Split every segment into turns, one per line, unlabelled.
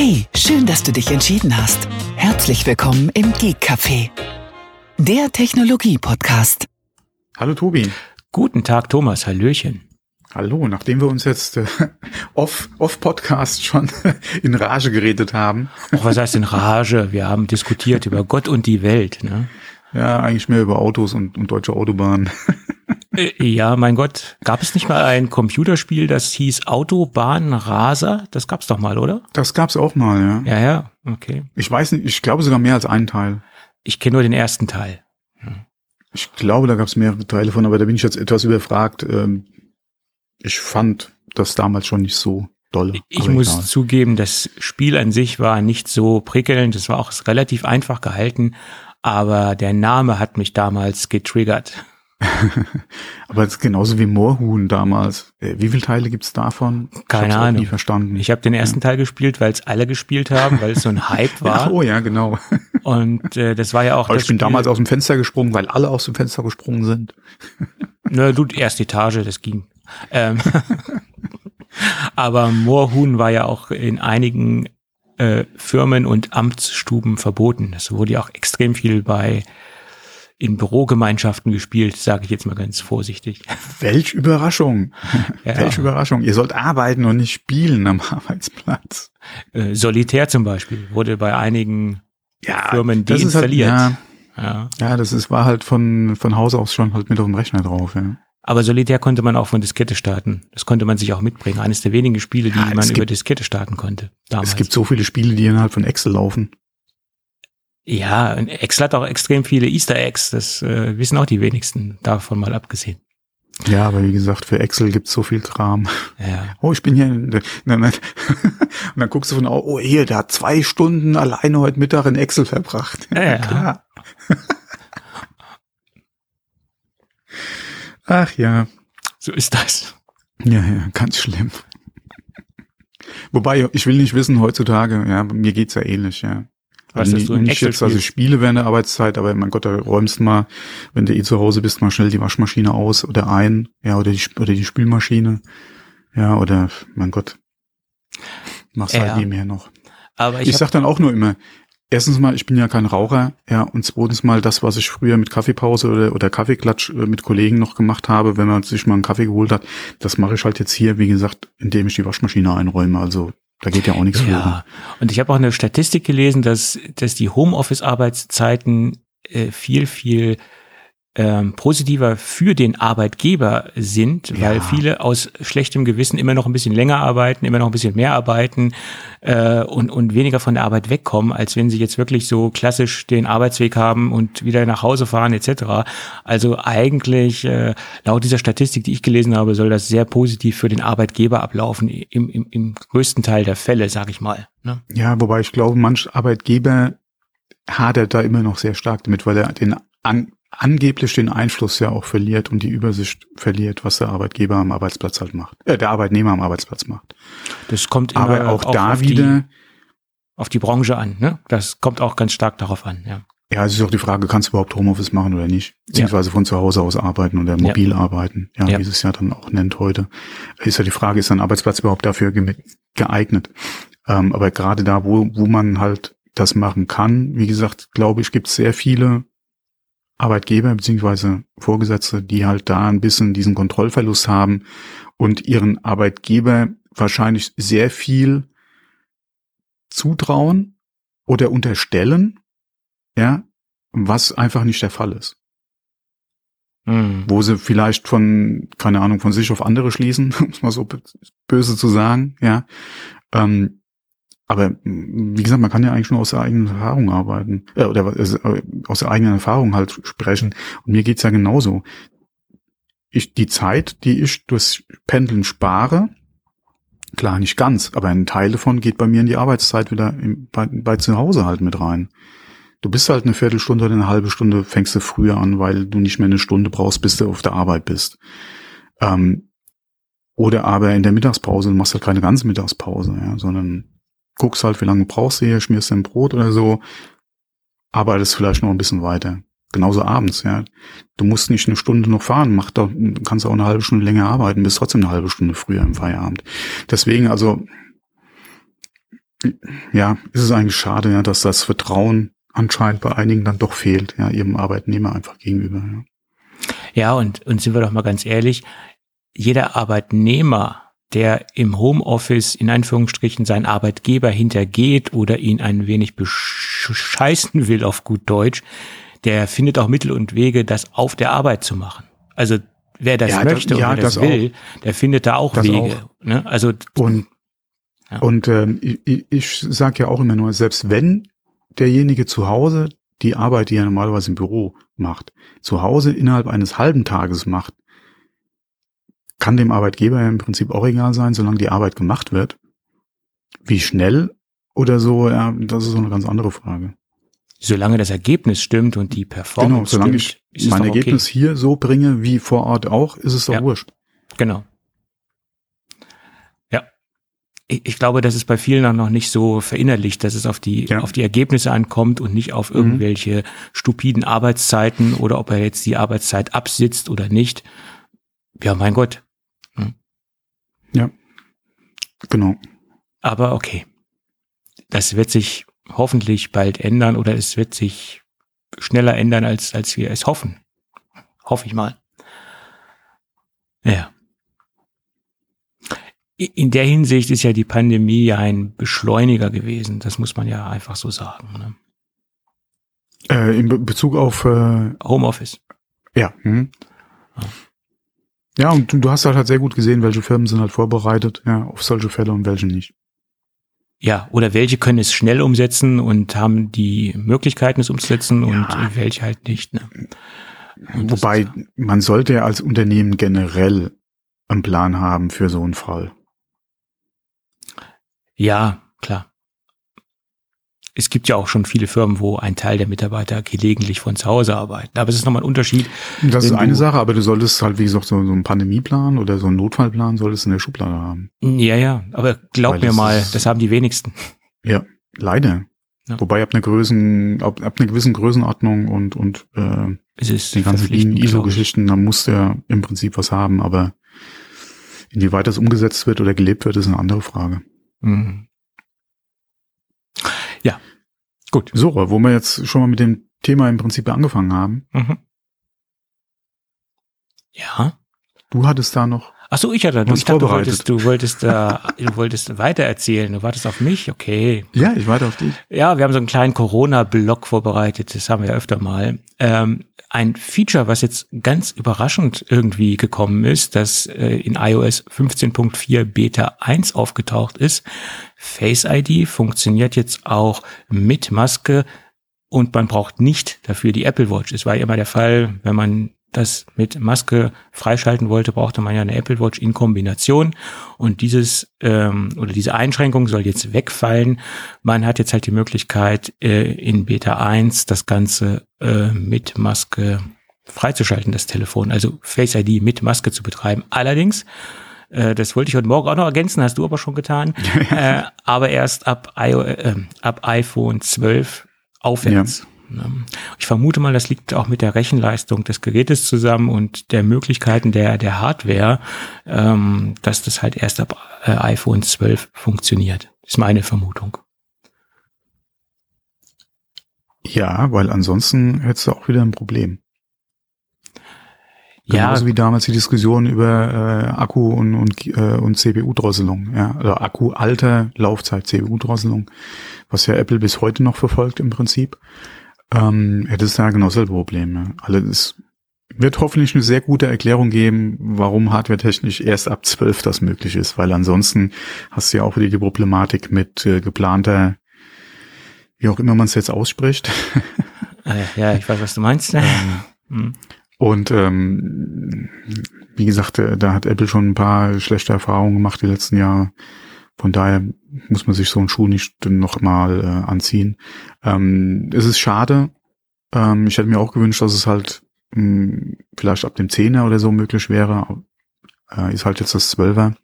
Hey, schön, dass du dich entschieden hast. Herzlich willkommen im Geek Café, der Technologie-Podcast.
Hallo Tobi.
Guten Tag, Thomas. Hallöchen.
Hallo, nachdem wir uns jetzt äh, off, off Podcast schon in Rage geredet haben.
Ach, was heißt in Rage? Wir haben diskutiert über Gott und die Welt. Ne?
Ja, eigentlich mehr über Autos und, und deutsche Autobahnen.
Äh, ja, mein Gott, gab es nicht mal ein Computerspiel, das hieß Autobahnraser? Das gab's doch mal, oder?
Das gab's auch mal, ja.
Ja, ja, okay.
Ich weiß nicht, ich glaube sogar mehr als einen Teil.
Ich kenne nur den ersten Teil.
Ich glaube, da gab's mehrere Teile von, aber da bin ich jetzt etwas überfragt. Ähm, Ich fand das damals schon nicht so dolle.
Ich muss
egal.
zugeben, das Spiel an sich war nicht so prickelnd. Es war auch relativ einfach gehalten, aber der Name hat mich damals getriggert.
Aber es ist genauso wie Moorhuhn damals. Äh, Wie viele Teile gibt's davon? Ich
Keine Ahnung.
nie verstanden.
Ich habe den ersten Teil gespielt, weil es alle gespielt haben, weil es so ein Hype
ja,
war.
oh ja, genau.
Und äh, das war ja auch
Aber
das
ich bin
Spiel,
damals aus dem Fenster gesprungen, weil alle aus dem Fenster gesprungen sind.
Ne, du erste Etage, das ging. Ähm, aber Moorhuhn war ja auch in einigen äh, Firmen und Amtsstuben verboten. Das wurde ja auch extrem viel bei in Bürogemeinschaften gespielt, sage ich jetzt mal ganz vorsichtig.
Welch Überraschung.
Ja.
Welch Überraschung. Ihr sollt arbeiten und nicht spielen am Arbeitsplatz.
Äh, Solitär zum Beispiel wurde bei einigen
Ja,
Firmen
halt,
deinstalliert.
ja,
ja.
ja, das ist, war halt von, von Haus aus schon halt mit auf dem Rechner drauf, ja.
Aber Solitär konnte man auch von Diskette starten. Das konnte man sich auch mitbringen. Eines der wenigen Spiele, die
Ja,
man
es
über
gibt-
Diskette starten konnte. Damals.
Es gibt so viele Spiele, die innerhalb von Excel laufen.
Ja, und Excel hat auch extrem viele Easter Eggs. Das äh, wissen auch die wenigsten, davon mal abgesehen.
Ja, aber wie gesagt, für Excel gibt's so viel Kram.
Ja.
Oh, ich bin hier. in der- Nein, nein. Und dann guckst du von, au- oh, hier, der hat zwei Stunden alleine heute Mittag in Excel verbracht.
Ja, ja.
klar. Ach ja.
So ist das.
Ja, ja, ganz schlimm. Wobei, ich will nicht wissen heutzutage, ja, mir geht's ja ähnlich, ja. Also nicht, nicht jetzt, also ich spiele während der Arbeitszeit, aber mein Gott, da räumst mal, wenn du eh zu Hause bist, mal schnell die Waschmaschine aus oder ein, ja, oder die, oder die Spülmaschine, ja, oder, mein Gott, machst
Ja.
halt nebenher noch.
Aber
Ich,
ich,
sag dann auch nur immer, erstens mal, ich bin ja kein Raucher, ja, und zweitens mal das, was ich früher mit Kaffeepause oder, oder Kaffeeklatsch äh, mit Kollegen noch gemacht habe, wenn man sich mal einen Kaffee geholt hat, das mache ich halt jetzt hier, wie gesagt, indem ich die Waschmaschine einräume, also da geht ja auch nichts
ja. Und ich habe auch eine Statistik gelesen, dass, dass die Homeoffice-Arbeitszeiten äh, viel, viel ähm, positiver für den Arbeitgeber sind,
Ja.
weil viele aus schlechtem Gewissen immer noch ein bisschen länger arbeiten, immer noch ein bisschen mehr arbeiten äh, und, und weniger von der Arbeit wegkommen, als wenn sie jetzt wirklich so klassisch den Arbeitsweg haben und wieder nach Hause fahren etc. Also eigentlich äh, laut dieser Statistik, die ich gelesen habe, soll das sehr positiv für den Arbeitgeber ablaufen, im, im, im größten Teil der Fälle, sag ich mal. Ne?
Ja, wobei ich glaube, manch Arbeitgeber hadert da immer noch sehr stark damit, weil er den an, angeblich den Einfluss ja auch verliert und die Übersicht verliert, was der Arbeitgeber am Arbeitsplatz halt macht. Äh, der Arbeitnehmer am Arbeitsplatz macht.
Das kommt immer
Aber auch da
auf
wieder,
die, auf die Branche an. Ne? Das kommt auch ganz stark darauf an. Ja.
ja, es ist auch die Frage, kannst du überhaupt Homeoffice machen oder nicht? Beziehungsweise von zu Hause aus arbeiten oder mobil arbeiten, ja,
Ja.
wie es es ja dann auch nennt heute. Ist ja die Frage, ist ein Arbeitsplatz überhaupt dafür geeignet? Ähm, aber gerade da, wo, wo man halt das machen kann, wie gesagt, glaube ich, gibt es sehr viele Arbeitgeber beziehungsweise Vorgesetzte, die halt da ein bisschen diesen Kontrollverlust haben und ihren Arbeitgeber wahrscheinlich sehr viel zutrauen oder unterstellen, ja, was einfach nicht der Fall ist.
Hm.
Wo sie vielleicht von, keine Ahnung, von sich auf andere schließen, um es mal so böse zu sagen, ja. Ähm, aber mh, wie gesagt, man kann ja eigentlich nur aus der eigenen Erfahrung arbeiten, äh, oder äh, aus der eigenen Erfahrung halt sprechen. Und mir geht's ja genauso. Ich, die Zeit, die ich durchs Pendeln spare, klar nicht ganz, aber ein Teil davon geht bei mir in die Arbeitszeit wieder im, bei, bei zu Hause halt mit rein. Du bist halt eine Viertelstunde oder eine halbe Stunde, fängst du früher an, weil du nicht mehr eine Stunde brauchst, bis du auf der Arbeit bist. Ähm, oder aber in der Mittagspause, du machst halt keine ganze Mittagspause, ja, sondern guckst halt, wie lange brauchst du hier, schmierst dein Brot oder so, arbeitest vielleicht noch ein bisschen weiter. Genauso abends, ja. Du musst nicht eine Stunde noch fahren, mach doch, kannst auch eine halbe Stunde länger arbeiten, bist trotzdem eine halbe Stunde früher im Feierabend. Deswegen, also, ja, ist es eigentlich schade, ja, dass das Vertrauen anscheinend bei einigen dann doch fehlt, ja, ihrem Arbeitnehmer einfach gegenüber. Ja,
ja und, und sind wir doch mal ganz ehrlich, jeder Arbeitnehmer, der im Homeoffice in Anführungsstrichen seinen Arbeitgeber hintergeht oder ihn ein wenig bescheißen will auf gut Deutsch, der findet auch Mittel und Wege, das auf der Arbeit zu machen. Also wer das ja, möchte das, ja, oder das, das will, auch. der findet da auch Wege. Auch. Ne? Also
und ja. und ähm, ich, ich sage ja auch immer nur, selbst wenn derjenige zu Hause die Arbeit, die er normalerweise im Büro macht, zu Hause innerhalb eines halben Tages macht, kann dem Arbeitgeber ja im Prinzip auch egal sein, solange die Arbeit gemacht wird. Wie schnell oder so, ja, das ist so eine ganz andere Frage.
Solange das Ergebnis stimmt und die Performance Genau,
solange
stimmt,
ich mein Ergebnis okay. hier so bringe wie vor Ort auch, ist es doch ja, wurscht.
Genau. Ja. Ich, ich, glaube, das ist bei vielen noch nicht so verinnerlicht, dass es auf die, ja. auf die Ergebnisse ankommt und nicht auf mhm. irgendwelche mhm. stupiden Arbeitszeiten oder ob er jetzt die Arbeitszeit absitzt oder nicht. Ja, mein Gott.
Ja. Genau.
Aber okay. Das wird sich hoffentlich bald ändern oder es wird sich schneller ändern, als, als wir es hoffen. Hoffe ich mal. Ja. In der Hinsicht ist ja die Pandemie ja ein Beschleuniger gewesen. Das muss man ja einfach so sagen. Ne?
Äh, in Bezug auf äh,
Homeoffice.
Ja. Hm. Ja, und du hast halt sehr gut gesehen, welche Firmen sind halt vorbereitet ja, auf solche Fälle und welche nicht.
Ja, oder welche können es schnell umsetzen und haben die Möglichkeiten, es umzusetzen ja. und welche halt nicht. Ne?
Wobei, man sollte ja als Unternehmen generell einen Plan haben für so einen Fall.
Ja, klar es gibt ja auch schon viele Firmen, wo ein Teil der Mitarbeiter gelegentlich von zu Hause arbeiten. Aber es ist nochmal ein Unterschied.
Das ist eine Sache, aber du solltest halt, wie gesagt, so, so einen Pandemieplan oder so einen Notfallplan solltest du in der Schublade haben.
Ja, ja, aber glaub Weil mir das mal, das haben die wenigsten.
Ja, leider. Ja. Wobei ab einer Größen, ab, ab einer gewissen Größenordnung und, und äh,
es ist
die ganzen ISO-Geschichten, da muss der im Prinzip was haben, aber inwieweit das umgesetzt wird oder gelebt wird, ist eine andere Frage. Mhm.
Ja, gut.
So, wo wir jetzt schon mal mit dem Thema im Prinzip angefangen haben. Mhm.
Ja.
Du hattest da noch.
Ach so, ich hatte. Du, ich dachte, du wolltest, du wolltest, äh, du wolltest weiter erzählen. Du wartest auf mich, okay.
Ja, ich warte auf dich.
Ja, wir haben so einen kleinen Corona-Blog vorbereitet. Das haben wir ja öfter mal. Ähm, ein Feature, was jetzt ganz überraschend irgendwie gekommen ist, das äh, in iOS 15.4 Beta 1 aufgetaucht ist. Face ID funktioniert jetzt auch mit Maske und man braucht nicht dafür die Apple Watch. Es war ja immer der Fall, wenn man das mit Maske freischalten wollte, brauchte man ja eine Apple Watch in Kombination. Und dieses ähm, oder diese Einschränkung soll jetzt wegfallen. Man hat jetzt halt die Möglichkeit, äh, in Beta 1 das Ganze äh, mit Maske freizuschalten, das Telefon. Also Face ID mit Maske zu betreiben. Allerdings, äh, das wollte ich heute Morgen auch noch ergänzen, hast du aber schon getan, äh, aber erst ab, I, äh, ab iPhone 12 aufwärts. Ja. Ne? Ich vermute mal, das liegt auch mit der Rechenleistung des Gerätes zusammen und der Möglichkeiten der, der Hardware, ähm, dass das halt erst ab äh, iPhone 12 funktioniert. Ist meine Vermutung.
Ja, weil ansonsten hättest du auch wieder ein Problem. Genauso ja. wie damals die Diskussion über äh, Akku und, und, äh, und CPU-Drosselung, ja, oder Akku-Alter, Laufzeit, CPU-Drosselung, was ja Apple bis heute noch verfolgt im Prinzip ähm, hättest du ja genau dasselbe Problem. Ja. Also es wird hoffentlich eine sehr gute Erklärung geben, warum hardwaretechnisch erst ab 12 das möglich ist, weil ansonsten hast du ja auch wieder die Problematik mit äh, geplanter, wie auch immer man es jetzt ausspricht.
Ah ja, ich weiß, was du meinst. ähm,
hm. Und ähm, wie gesagt, äh, da hat Apple schon ein paar schlechte Erfahrungen gemacht die letzten Jahre. Von daher muss man sich so einen Schuh nicht noch mal äh, anziehen. Ähm, es ist schade. Ähm, ich hätte mir auch gewünscht, dass es halt mh, hm, vielleicht ab dem Zehner oder so möglich wäre. Äh, ist halt jetzt das Zwölfer.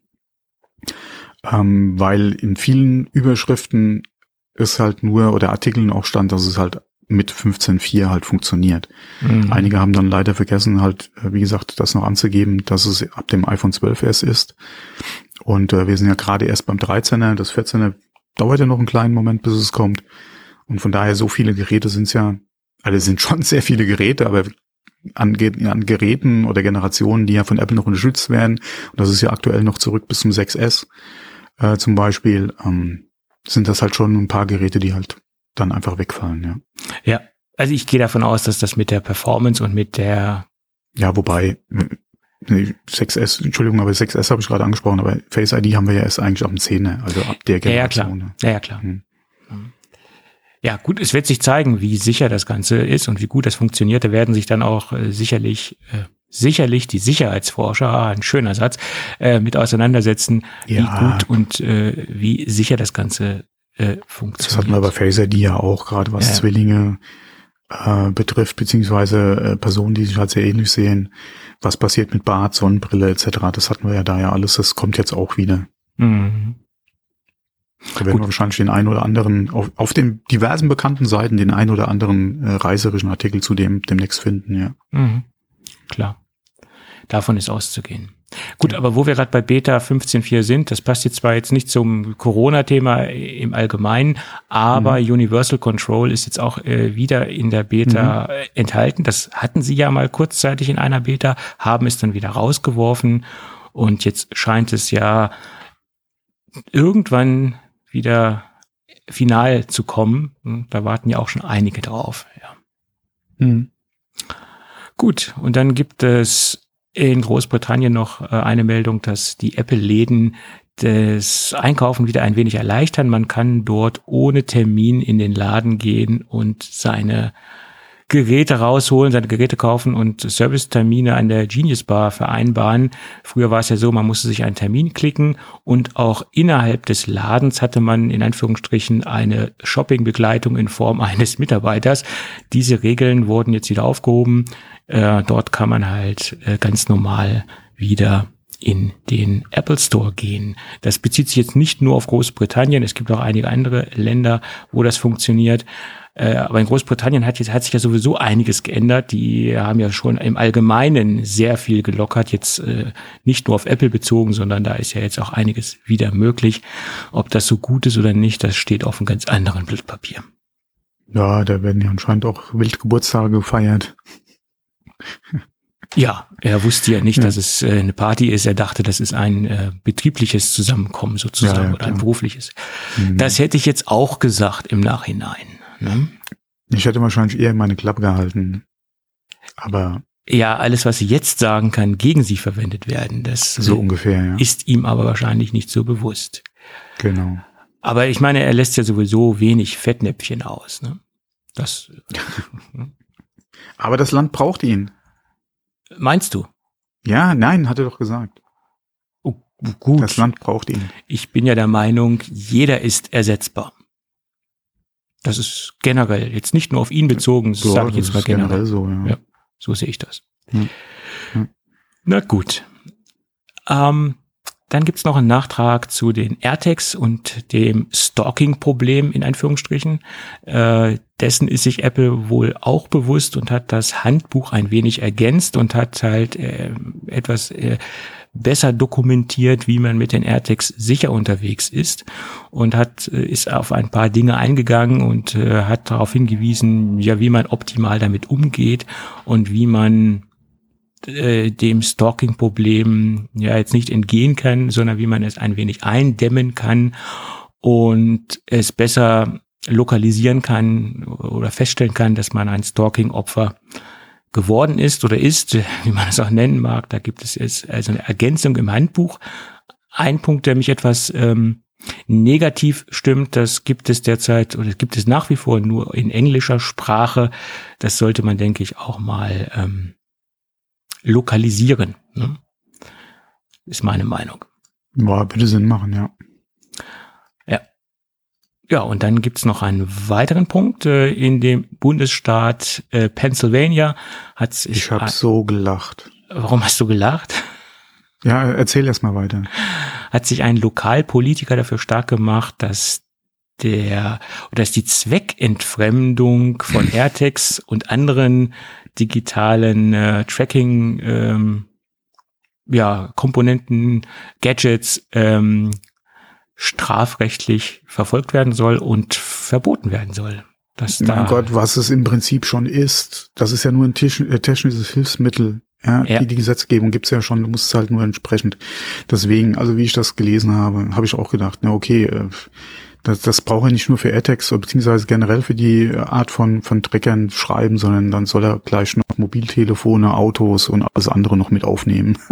Ähm, weil in vielen Überschriften ist halt nur oder Artikeln auch stand, dass es halt mit 15.4 halt funktioniert. Mhm. Einige haben dann leider vergessen, halt, äh, wie gesagt, das noch anzugeben, dass es ab dem iPhone 12s ist. Und äh, wir sind ja gerade erst beim 13er, das 14er dauert ja noch einen kleinen Moment, bis es kommt. Und von daher, so viele Geräte sind es ja, alle sind schon sehr viele Geräte, aber an, an Geräten oder Generationen, die ja von Apple noch unterstützt werden, und das ist ja aktuell noch zurück bis zum 6S äh, zum Beispiel, ähm, sind das halt schon ein paar Geräte, die halt dann einfach wegfallen, ja.
Ja, also ich gehe davon aus, dass das mit der Performance und mit der
Ja, wobei, nee, 6S, Entschuldigung, aber 6S habe ich gerade angesprochen, aber Face ID haben wir ja erst eigentlich ab dem 10er, also ab der Generation.
Ja, ja klar. Ja, ja, klar. Hm. Ja, gut, es wird sich zeigen, wie sicher das Ganze ist und wie gut das funktioniert. Da werden sich dann auch äh, sicherlich äh, sicherlich die Sicherheitsforscher, ah, ein schöner Satz, äh, mit auseinandersetzen, ja. wie gut und äh, wie sicher das Ganze äh, funktioniert.
Das hatten wir bei Face ID ja auch, gerade was ja. Zwillinge äh, betrifft, beziehungsweise äh, Personen, die sich halt sehr ähnlich sehen. Was passiert mit Bart, Sonnenbrille etc., das hatten wir ja da ja alles, das kommt jetzt auch wieder. Mhm. Da werden Gut. wir wahrscheinlich den einen oder anderen, auf, auf den diversen bekannten Seiten, den einen oder anderen äh, reiserischen Artikel zu dem demnächst finden, ja.
Mhm. Klar. Davon ist auszugehen. Gut, ja. aber wo wir gerade bei Beta 15.4 sind, das passt jetzt zwar jetzt nicht zum Corona-Thema im Allgemeinen, aber mhm. Universal Control ist jetzt auch äh, wieder in der Beta mhm. enthalten. Das hatten sie ja mal kurzzeitig in einer Beta, haben es dann wieder rausgeworfen und jetzt scheint es ja irgendwann wieder final zu kommen. Hm, da warten ja auch schon einige drauf. Ja. Mhm. Gut, und dann gibt es in Großbritannien noch äh, eine Meldung, dass die Apple-Läden das Einkaufen wieder ein wenig erleichtern. Man kann dort ohne Termin in den Laden gehen und seine Geräte rausholen, seine Geräte kaufen und Servicetermine an der Genius Bar vereinbaren. Früher war es ja so, man musste sich einen Termin klicken und auch innerhalb des Ladens hatte man in Anführungsstrichen eine Shoppingbegleitung in Form eines Mitarbeiters. Diese Regeln wurden jetzt wieder aufgehoben. Äh, dort kann man halt äh, ganz normal wieder in den Apple Store gehen. Das bezieht sich jetzt nicht nur auf Großbritannien, es gibt auch einige andere Länder, wo das funktioniert. Äh, aber in Großbritannien hat, jetzt, hat sich ja sowieso einiges geändert. Die haben ja schon im Allgemeinen sehr viel gelockert, jetzt äh, nicht nur auf Apple bezogen, sondern da ist ja jetzt auch einiges wieder möglich. Ob das so gut ist oder nicht, das steht auf einem ganz anderen Blatt Papier.
Ja, da werden ja anscheinend auch Wildgeburtstage gefeiert.
Ja, er wusste ja nicht, ja. dass es äh, eine Party ist. Er dachte, das ist ein äh, betriebliches Zusammenkommen sozusagen ja, ja, oder ein berufliches. Mhm. Das hätte ich jetzt auch gesagt im Nachhinein. Ne?
Ich hätte wahrscheinlich eher meine Klappe gehalten. Aber.
Ja, alles, was sie jetzt sagen kann, gegen sie verwendet werden. Das
so ungefähr,
ist ihm aber wahrscheinlich nicht so bewusst.
Genau.
Aber ich meine, er lässt ja sowieso wenig Fettnäpfchen aus. Ne? Das.
aber das Land braucht ihn.
Meinst du?
Ja, nein, hat er doch gesagt.
Oh, gut.
Das Land braucht ihn.
Ich bin ja der Meinung, jeder ist ersetzbar. Das ist generell, jetzt nicht nur auf ihn bezogen, so, sage ich jetzt mal generell. generell so, ja. ja. so sehe ich das. Hm. Na gut. Ähm, dann gibt's noch einen Nachtrag zu den AirTags und dem Stalking-Problem in Anführungsstrichen. Äh, dessen ist sich Apple wohl auch bewusst und hat das Handbuch ein wenig ergänzt und hat halt äh, etwas äh, besser dokumentiert, wie man mit den AirTags sicher unterwegs ist und hat äh, ist auf ein paar Dinge eingegangen und äh, hat darauf hingewiesen, ja, wie man optimal damit umgeht und wie man äh, dem Stalking-Problem ja jetzt nicht entgehen kann, sondern wie man es ein wenig eindämmen kann und es besser lokalisieren kann oder feststellen kann, dass man ein Stalking-Opfer geworden ist oder ist, wie man es auch nennen mag. Da gibt es jetzt also eine Ergänzung im Handbuch. Ein Punkt, der mich etwas ähm, negativ stimmt, das gibt es derzeit oder gibt es nach wie vor nur in englischer Sprache. Das sollte man, denke ich, auch mal ähm, lokalisieren. Ne? Ist meine Meinung.
Boah, bitte Sinn machen, ja.
Ja, und dann gibt's noch einen weiteren Punkt. Äh, in dem Bundesstaat äh, Pennsylvania hat sich.
Ich habe so gelacht.
Warum hast du gelacht?
Ja, erzähl erst mal weiter.
Hat sich ein Lokalpolitiker dafür stark gemacht, dass der oder dass die Zweckentfremdung von AirTags und anderen digitalen äh, Tracking ähm, ja, Komponenten, Gadgets ähm, strafrechtlich verfolgt werden soll und verboten werden soll.
Dass da mein Gott, was es im Prinzip schon ist, das ist ja nur ein äh, technisches Hilfsmittel. Ja, ja. Die, die Gesetzgebung gibt's ja schon, du musst es halt nur entsprechend. Deswegen, also wie ich das gelesen habe, habe ich auch gedacht, na okay, äh, das, das braucht er nicht nur für AirTags, beziehungsweise generell für die Art von, von Treckern schreiben, sondern dann soll er gleich noch Mobiltelefone, Autos und alles andere noch mit aufnehmen.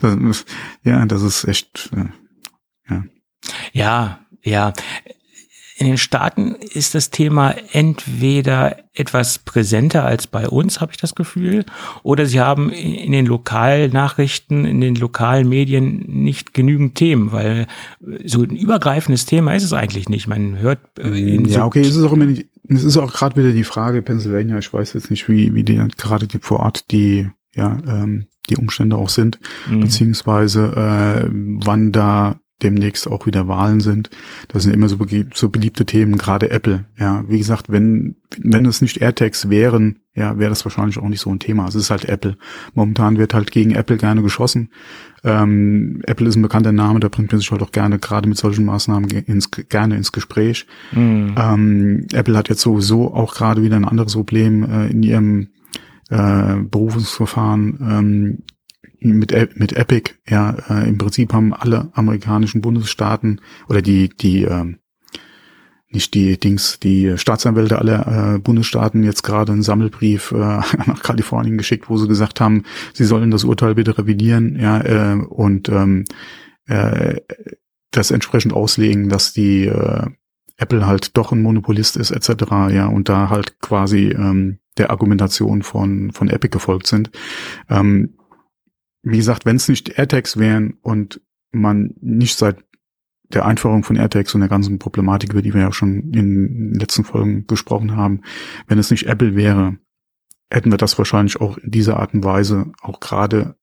das, ja, das ist echt, äh,
ja. Ja, ja. In den Staaten ist das Thema entweder etwas präsenter als bei uns, habe ich das Gefühl, oder sie haben in den Lokalnachrichten, in den lokalen Medien nicht genügend Themen, weil so ein übergreifendes Thema ist es eigentlich nicht. Man hört
äh, mm, ja, so okay, es ist auch immer nicht, es ist auch gerade wieder die Frage Pennsylvania. Ich weiß jetzt nicht, wie wie die gerade die vor Ort die ja ähm, die Umstände auch sind, mhm. beziehungsweise äh, wann da demnächst auch wieder Wahlen sind. Das sind immer so, so beliebte Themen, gerade Apple. Ja, wie gesagt, wenn, wenn es nicht AirTags wären, ja, wäre das wahrscheinlich auch nicht so ein Thema. Es ist halt Apple. Momentan wird halt gegen Apple gerne geschossen. Ähm, Apple ist ein bekannter Name, da bringt man sich halt auch gerne, gerade mit solchen Maßnahmen ins, gerne ins Gespräch. Mhm. Ähm, Apple hat jetzt sowieso auch gerade wieder ein anderes Problem äh, in ihrem äh, Berufungsverfahren. Ähm, mit, mit Epic, ja, äh, im Prinzip haben alle amerikanischen Bundesstaaten oder die, die, ähm, nicht die Dings, die Staatsanwälte aller äh, Bundesstaaten jetzt gerade einen Sammelbrief äh, nach Kalifornien geschickt, wo sie gesagt haben, sie sollen das Urteil bitte revidieren, ja, äh, und ähm, äh, das entsprechend auslegen, dass die äh, Apple halt doch ein Monopolist ist, etc., ja, und da halt quasi ähm, der Argumentation von, von Epic gefolgt sind. Ähm, wie gesagt, wenn es nicht AirTags wären und man nicht seit der Einführung von AirTags und der ganzen Problematik, über die wir ja schon in den letzten Folgen gesprochen haben, wenn es nicht Apple wäre, hätten wir das wahrscheinlich auch in dieser Art und Weise auch gerade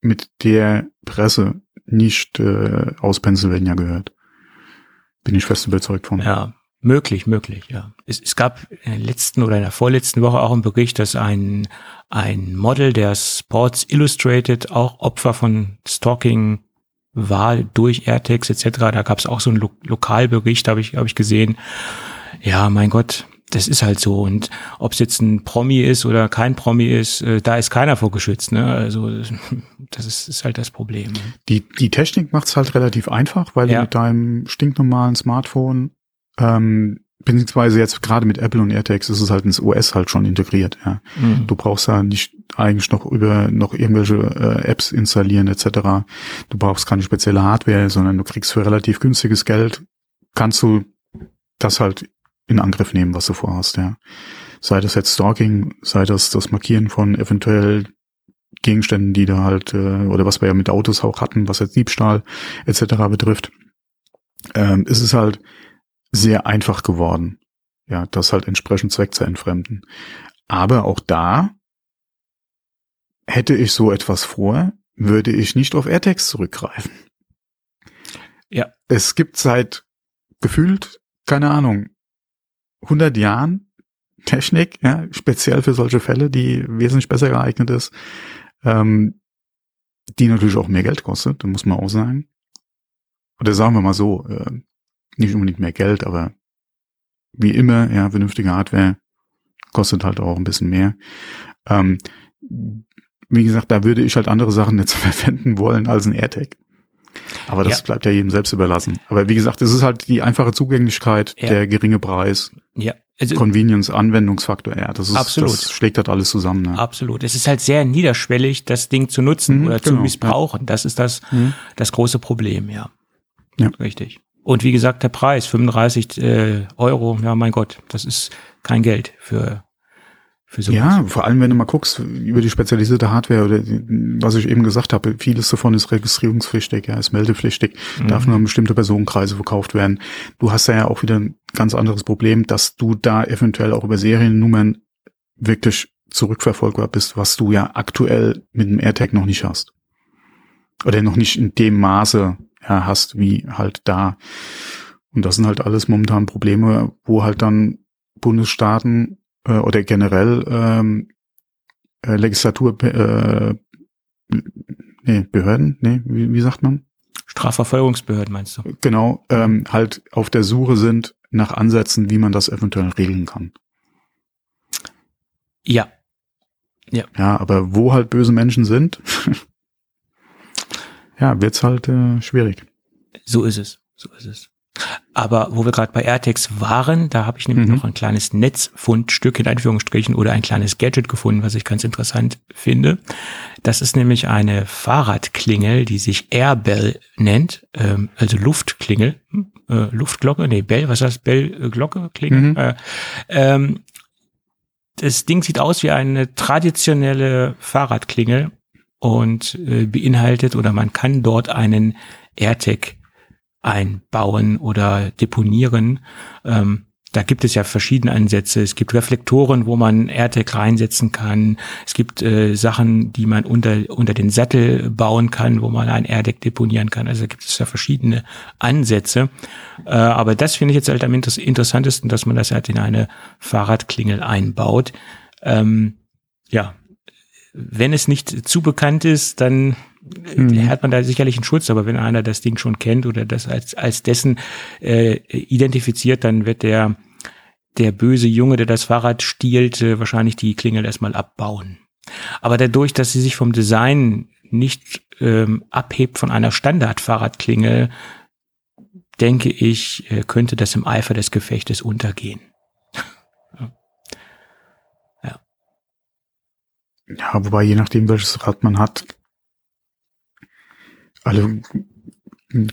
mit der Presse nicht äh, aus Pennsylvania gehört. Bin ich fest überzeugt von.
Ja, Möglich, möglich, ja. Es, es gab in der letzten oder in der vorletzten Woche auch einen Bericht, dass ein, ein Model der Sports Illustrated auch Opfer von Stalking war durch AirTags etc. Da gab es auch so einen Lo Lokalbericht, habe ich, hab ich gesehen. Ja, mein Gott, das ist halt so. Und ob es jetzt ein Promi ist oder kein Promi ist, äh, da ist keiner vorgeschützt. Ne? Also das ist, ist halt das Problem.
Die, die Technik macht es halt relativ einfach, weil ja. du mit deinem stinknormalen Smartphone ähm, beziehungsweise jetzt gerade mit Apple und AirTags ist es halt ins OS halt schon integriert. Ja. Mhm. Du brauchst ja nicht eigentlich noch über noch irgendwelche äh, Apps installieren etc. Du brauchst keine spezielle Hardware, sondern du kriegst für relativ günstiges Geld kannst du das halt in Angriff nehmen, was du vorhast. Ja. Sei das jetzt Stalking, sei das das Markieren von eventuell Gegenständen, die da halt äh, oder was wir ja mit Autos auch hatten, was jetzt Diebstahl etc. betrifft, ähm, ist es halt sehr einfach geworden, ja, das halt entsprechend Zweck zu entfremden. Aber auch da hätte ich so etwas vor, würde ich nicht auf AirTags zurückgreifen. Ja. Es gibt seit gefühlt, keine Ahnung, 100 Jahren Technik, ja, speziell für solche Fälle, die wesentlich besser geeignet ist, ähm, die natürlich auch mehr Geld kostet, muss man auch sagen. Oder sagen wir mal so, äh, nicht unbedingt mehr Geld, aber wie immer, ja, vernünftige Hardware kostet halt auch ein bisschen mehr. Ähm, wie gesagt, da würde ich halt andere Sachen jetzt verwenden wollen als ein AirTag. Aber das ja. bleibt ja jedem selbst überlassen. Aber wie gesagt, es ist halt die einfache Zugänglichkeit, ja. der geringe Preis. Ja. Also, Convenience, Anwendungsfaktor, ja, das ist, absolut. das schlägt halt alles zusammen. Ne?
Absolut. Es ist halt sehr niederschwellig, das Ding zu nutzen mhm, oder genau, zu missbrauchen. Ja. Das ist das, mhm. das große Problem, ja. Ja. Richtig. Und wie gesagt, der Preis, 35 äh, Euro, ja mein Gott, das ist kein Geld für
für sowas. Ja, vor allem wenn du mal guckst über die spezialisierte Hardware oder was ich eben gesagt habe, vieles davon ist registrierungspflichtig, ja, ist meldepflichtig, mhm. darf nur an bestimmte Personenkreise verkauft werden. Du hast da ja auch wieder ein ganz anderes Problem, dass du da eventuell auch über Seriennummern wirklich zurückverfolgbar bist, was du ja aktuell mit dem AirTag noch nicht hast. Oder noch nicht in dem Maße ja, hast wie halt da. Und das sind halt alles momentan Probleme, wo halt dann Bundesstaaten äh, oder generell ähm, äh, Legislatur äh, nee, Behörden, nee, wie, wie sagt man?
Strafverfolgungsbehörden meinst du?
Genau, ähm, halt auf der Suche sind nach Ansätzen, wie man das eventuell regeln kann.
Ja.
Ja. Ja, aber wo halt böse Menschen sind, ja, wird's halt äh, schwierig.
So ist es. So ist es. Aber wo wir gerade bei AirTags waren, da habe ich nämlich mhm. noch ein kleines Netzfundstück in Anführungsstrichen oder ein kleines Gadget gefunden, was ich ganz interessant finde. Das ist nämlich eine Fahrradklingel, die sich Airbell nennt, ähm, also Luftklingel, hm, äh, Luftglocke, nee, Bell, was heißt Bell, äh, Glocke, Klingel? Mhm. Äh, ähm, das Ding sieht aus wie eine traditionelle Fahrradklingel und äh, beinhaltet oder man kann dort einen AirTag einbauen oder deponieren. Ähm, da gibt es ja verschiedene Ansätze. Es gibt Reflektoren, wo man AirTag reinsetzen kann. Es gibt äh, Sachen, die man unter, unter den Sattel bauen kann, wo man ein AirTag deponieren kann. Also da gibt es ja verschiedene Ansätze. Äh, aber das finde ich jetzt halt am interessantesten, dass man das halt in eine Fahrradklingel einbaut. Ähm, ja, wenn es nicht zu bekannt ist, dann mhm. hat man da sicherlich einen Schutz, aber wenn einer das Ding schon kennt oder das als, als dessen äh, identifiziert, dann wird der, der böse Junge, der das Fahrrad stiehlt, äh, wahrscheinlich die Klingel erstmal abbauen. Aber dadurch, dass sie sich vom Design nicht ähm, abhebt von einer Standard-Fahrradklingel, denke ich, äh, könnte das im Eifer des Gefechtes untergehen.
Ja, wobei je nachdem, welches Rad man hat, also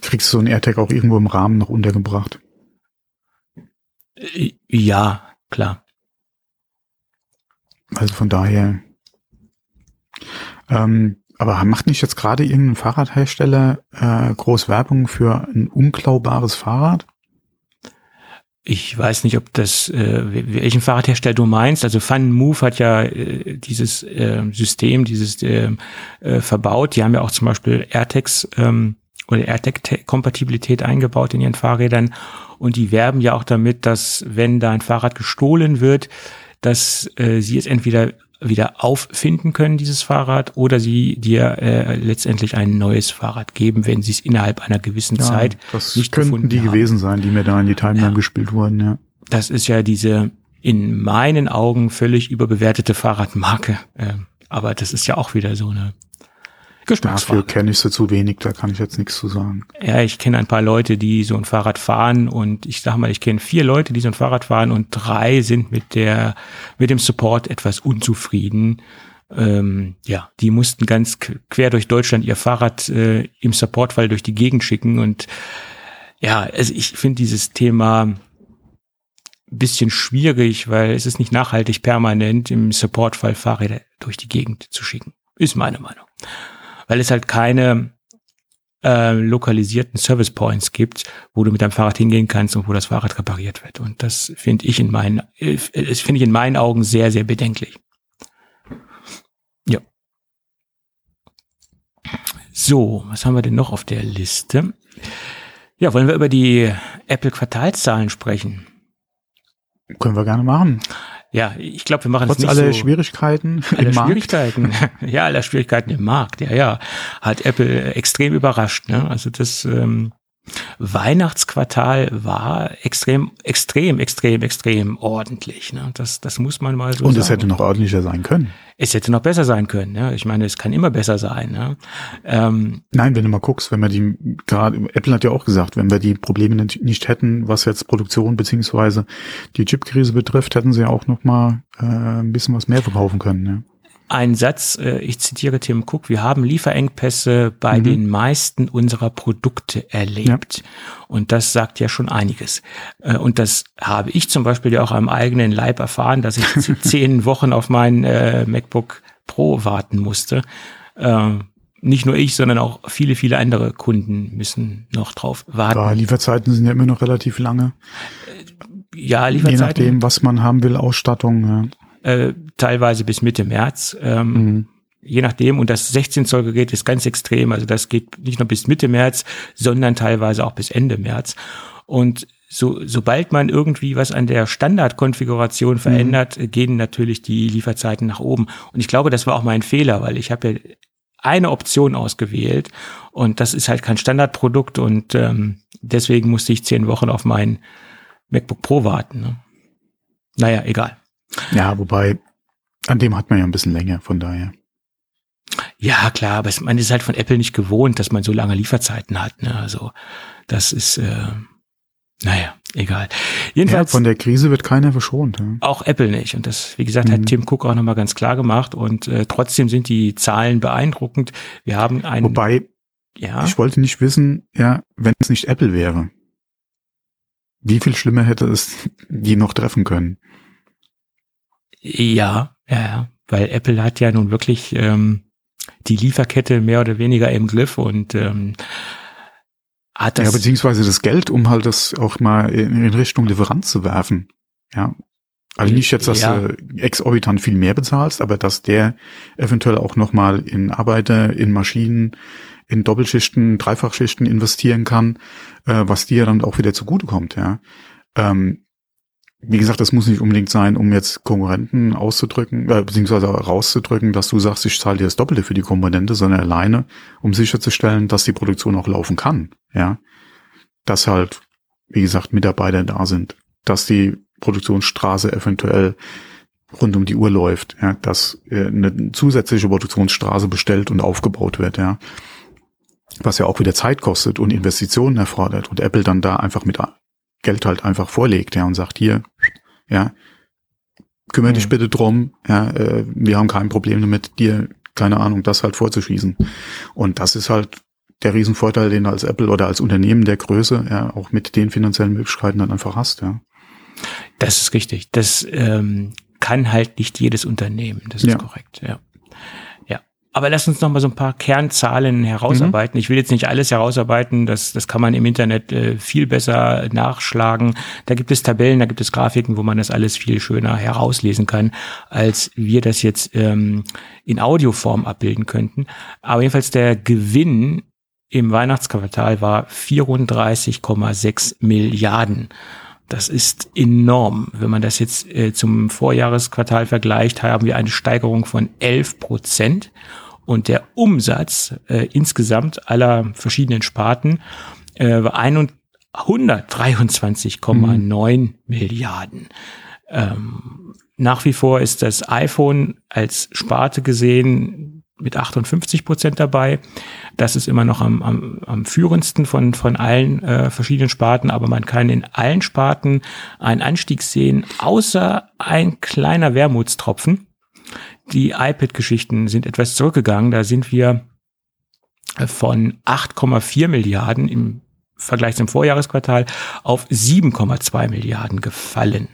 kriegst du so ein AirTag auch irgendwo im Rahmen noch untergebracht?
Ja, klar.
Also von daher. Ähm, aber macht nicht jetzt gerade irgendein Fahrradhersteller äh, groß Werbung für ein unklaubares Fahrrad?
Ich weiß nicht, ob das, äh, welchen Fahrradhersteller du meinst. Also Fun Move hat ja äh, dieses äh, System, dieses äh, äh, verbaut. Die haben ja auch zum Beispiel AirTags ähm, oder AirTag-Kompatibilität eingebaut in ihren Fahrrädern. Und die werben ja auch damit, dass wenn da ein Fahrrad gestohlen wird, dass äh, sie es entweder wieder auffinden können, dieses Fahrrad, oder sie dir äh, letztendlich ein neues Fahrrad geben, wenn sie es innerhalb einer gewissen ja, Zeit
das nicht könnten die haben. gewesen sein, die mir da in die Timeline ja. gespielt wurden, ja.
Das ist ja diese in meinen Augen völlig überbewertete Fahrradmarke. Äh, aber das ist ja auch wieder so eine
Geschmacksfrage. Dafür kenne ich sie zu wenig, da kann ich jetzt nichts zu sagen.
Ja, ich kenne ein paar Leute, die so ein Fahrrad fahren und ich sag mal, ich kenne vier Leute, die so ein Fahrrad fahren und drei sind mit der, mit dem Support etwas unzufrieden. Ähm, ja, die mussten ganz quer durch Deutschland ihr Fahrrad äh, im Supportfall durch die Gegend schicken und ja, also ich finde dieses Thema bisschen schwierig, weil es ist nicht nachhaltig permanent im Supportfall Fahrräder durch die Gegend zu schicken. Ist meine Meinung weil es halt keine äh, lokalisierten Service Points gibt, wo du mit deinem Fahrrad hingehen kannst und wo das Fahrrad repariert wird. Und das finde ich in meinen, äh, das finde ich in meinen Augen sehr, sehr bedenklich. Ja. So, was haben wir denn noch auf der Liste? Ja, wollen wir über die Apple Quartalszahlen sprechen?
Können wir gerne machen.
Ja, ich glaube, wir machen
Trotz
es nicht
aller
so.
Schwierigkeiten
aller Schwierigkeiten, ja, aller Schwierigkeiten im Markt, ja, ja, hat Apple extrem überrascht. Ne? Also das ähm, Weihnachtsquartal war extrem, extrem, extrem, extrem ordentlich. Ne? Das, das muss man mal so
Und
sagen.
es hätte noch ordentlicher sein können.
Es hätte noch besser sein können. Ne? Ich meine, es kann immer besser sein. Ne? Ähm,
Nein, wenn du mal guckst, wenn wir die gerade, Apple hat ja auch gesagt, wenn wir die Probleme nicht hätten, was jetzt Produktion beziehungsweise die Chipkrise betrifft, hätten sie ja auch noch mal äh, ein bisschen was mehr verkaufen können. Ne?
Ein Satz, äh, ich zitiere Tim Cook, wir haben Lieferengpässe bei mhm. den meisten unserer Produkte erlebt. Ja. Und das sagt ja schon einiges. Äh, und das habe ich zum Beispiel ja auch am eigenen Leib erfahren, dass ich zehn Wochen auf mein äh, MacBook Pro warten musste. Nicht nur ich, sondern auch viele, viele andere Kunden müssen noch drauf warten. Ja,
Lieferzeiten sind ja immer noch relativ lange.
Ja, Lieferzeiten.
Je nachdem, was man haben will, Ausstattung. Ja
äh, teilweise bis Mitte März. Ähm, mhm. Je nachdem, und das 16 Zoll Gerät ist ganz extrem, also das geht nicht nur bis Mitte März, sondern teilweise auch bis Ende März. Und so, sobald man irgendwie was an der Standardkonfiguration mhm. verändert, mhm. gehen natürlich die Lieferzeiten nach oben. Und ich glaube, das war auch mein Fehler, weil ich habe ja eine Option ausgewählt und das ist halt kein Standardprodukt und ähm, deswegen musste ich zehn Wochen auf mein MacBook Pro warten. Ne? Naja, egal.
Ja, wobei an dem hat man ja ein bisschen länger, von daher.
Ja, klar, aber es, man ist halt von Apple nicht gewohnt, dass man so lange Lieferzeiten hat. Ne? Also das ist, äh, naja, egal.
Jedenfalls ja, von der Krise wird keiner verschont. Ja.
Auch Apple nicht. Und das, wie gesagt, hat mhm. Tim Cook auch nochmal ganz klar gemacht. Und äh, trotzdem sind die Zahlen beeindruckend. Wir haben ein.
Wobei, ja. ich wollte nicht wissen, ja, wenn es nicht Apple wäre, wie viel schlimmer hätte es die noch treffen können?
Ja, ja, ja. Weil Apple hat ja nun wirklich ähm, die Lieferkette mehr oder weniger im Griff und ähm,
hat das. Ja, beziehungsweise das Geld, um halt das auch mal in, in Richtung Lieferanz zu werfen. Ja. Also nicht jetzt, dass ja. du exorbitant viel mehr bezahlst, aber dass der eventuell auch nochmal in Arbeiter, in Maschinen, in Doppelschichten, Dreifachschichten investieren kann, äh, was dir dann auch wieder zugutekommt, ja. Ähm, wie gesagt, das muss nicht unbedingt sein, um jetzt Konkurrenten auszudrücken, äh, beziehungsweise rauszudrücken, dass du sagst, ich zahle dir das Doppelte für die Komponente, sondern alleine, um sicherzustellen, dass die Produktion auch laufen kann, ja. Dass halt, wie gesagt, Mitarbeiter da sind, dass die Produktionsstraße eventuell rund um die Uhr läuft, ja, dass äh, eine zusätzliche Produktionsstraße bestellt und aufgebaut wird, ja. Was ja auch wieder Zeit kostet und Investitionen erfordert und Apple dann da einfach mit Geld halt einfach vorlegt, ja, und sagt hier, ja, kümmere dich mhm. bitte drum, ja, äh, wir haben kein Problem damit, dir, keine Ahnung, das halt vorzuschießen. Und das ist halt der Riesenvorteil, den du als Apple oder als Unternehmen der Größe, ja, auch mit den finanziellen Möglichkeiten dann einfach hast, ja.
Das ist richtig. Das ähm, kann halt nicht jedes Unternehmen. Das ist
ja.
korrekt, ja. Aber lass uns noch mal so ein paar Kernzahlen herausarbeiten. Mhm. Ich will jetzt nicht alles herausarbeiten, das, das kann man im Internet äh, viel besser nachschlagen. Da gibt es Tabellen, da gibt es Grafiken, wo man das alles viel schöner herauslesen kann, als wir das jetzt ähm, in Audioform abbilden könnten. Aber jedenfalls der Gewinn im Weihnachtsquartal war 34,6 Milliarden. Das ist enorm. Wenn man das jetzt äh, zum Vorjahresquartal vergleicht, haben wir eine Steigerung von 11 Prozent. Und der Umsatz äh, insgesamt aller verschiedenen Sparten äh, war 123,9 mhm. Milliarden. Ähm, nach wie vor ist das iPhone als Sparte gesehen mit 58 Prozent dabei. Das ist immer noch am, am, am führendsten von, von allen äh, verschiedenen Sparten, aber man kann in allen Sparten einen Anstieg sehen, außer ein kleiner Wermutstropfen. Die iPad-Geschichten sind etwas zurückgegangen. Da sind wir von 8,4 Milliarden im Vergleich zum Vorjahresquartal auf 7,2 Milliarden gefallen.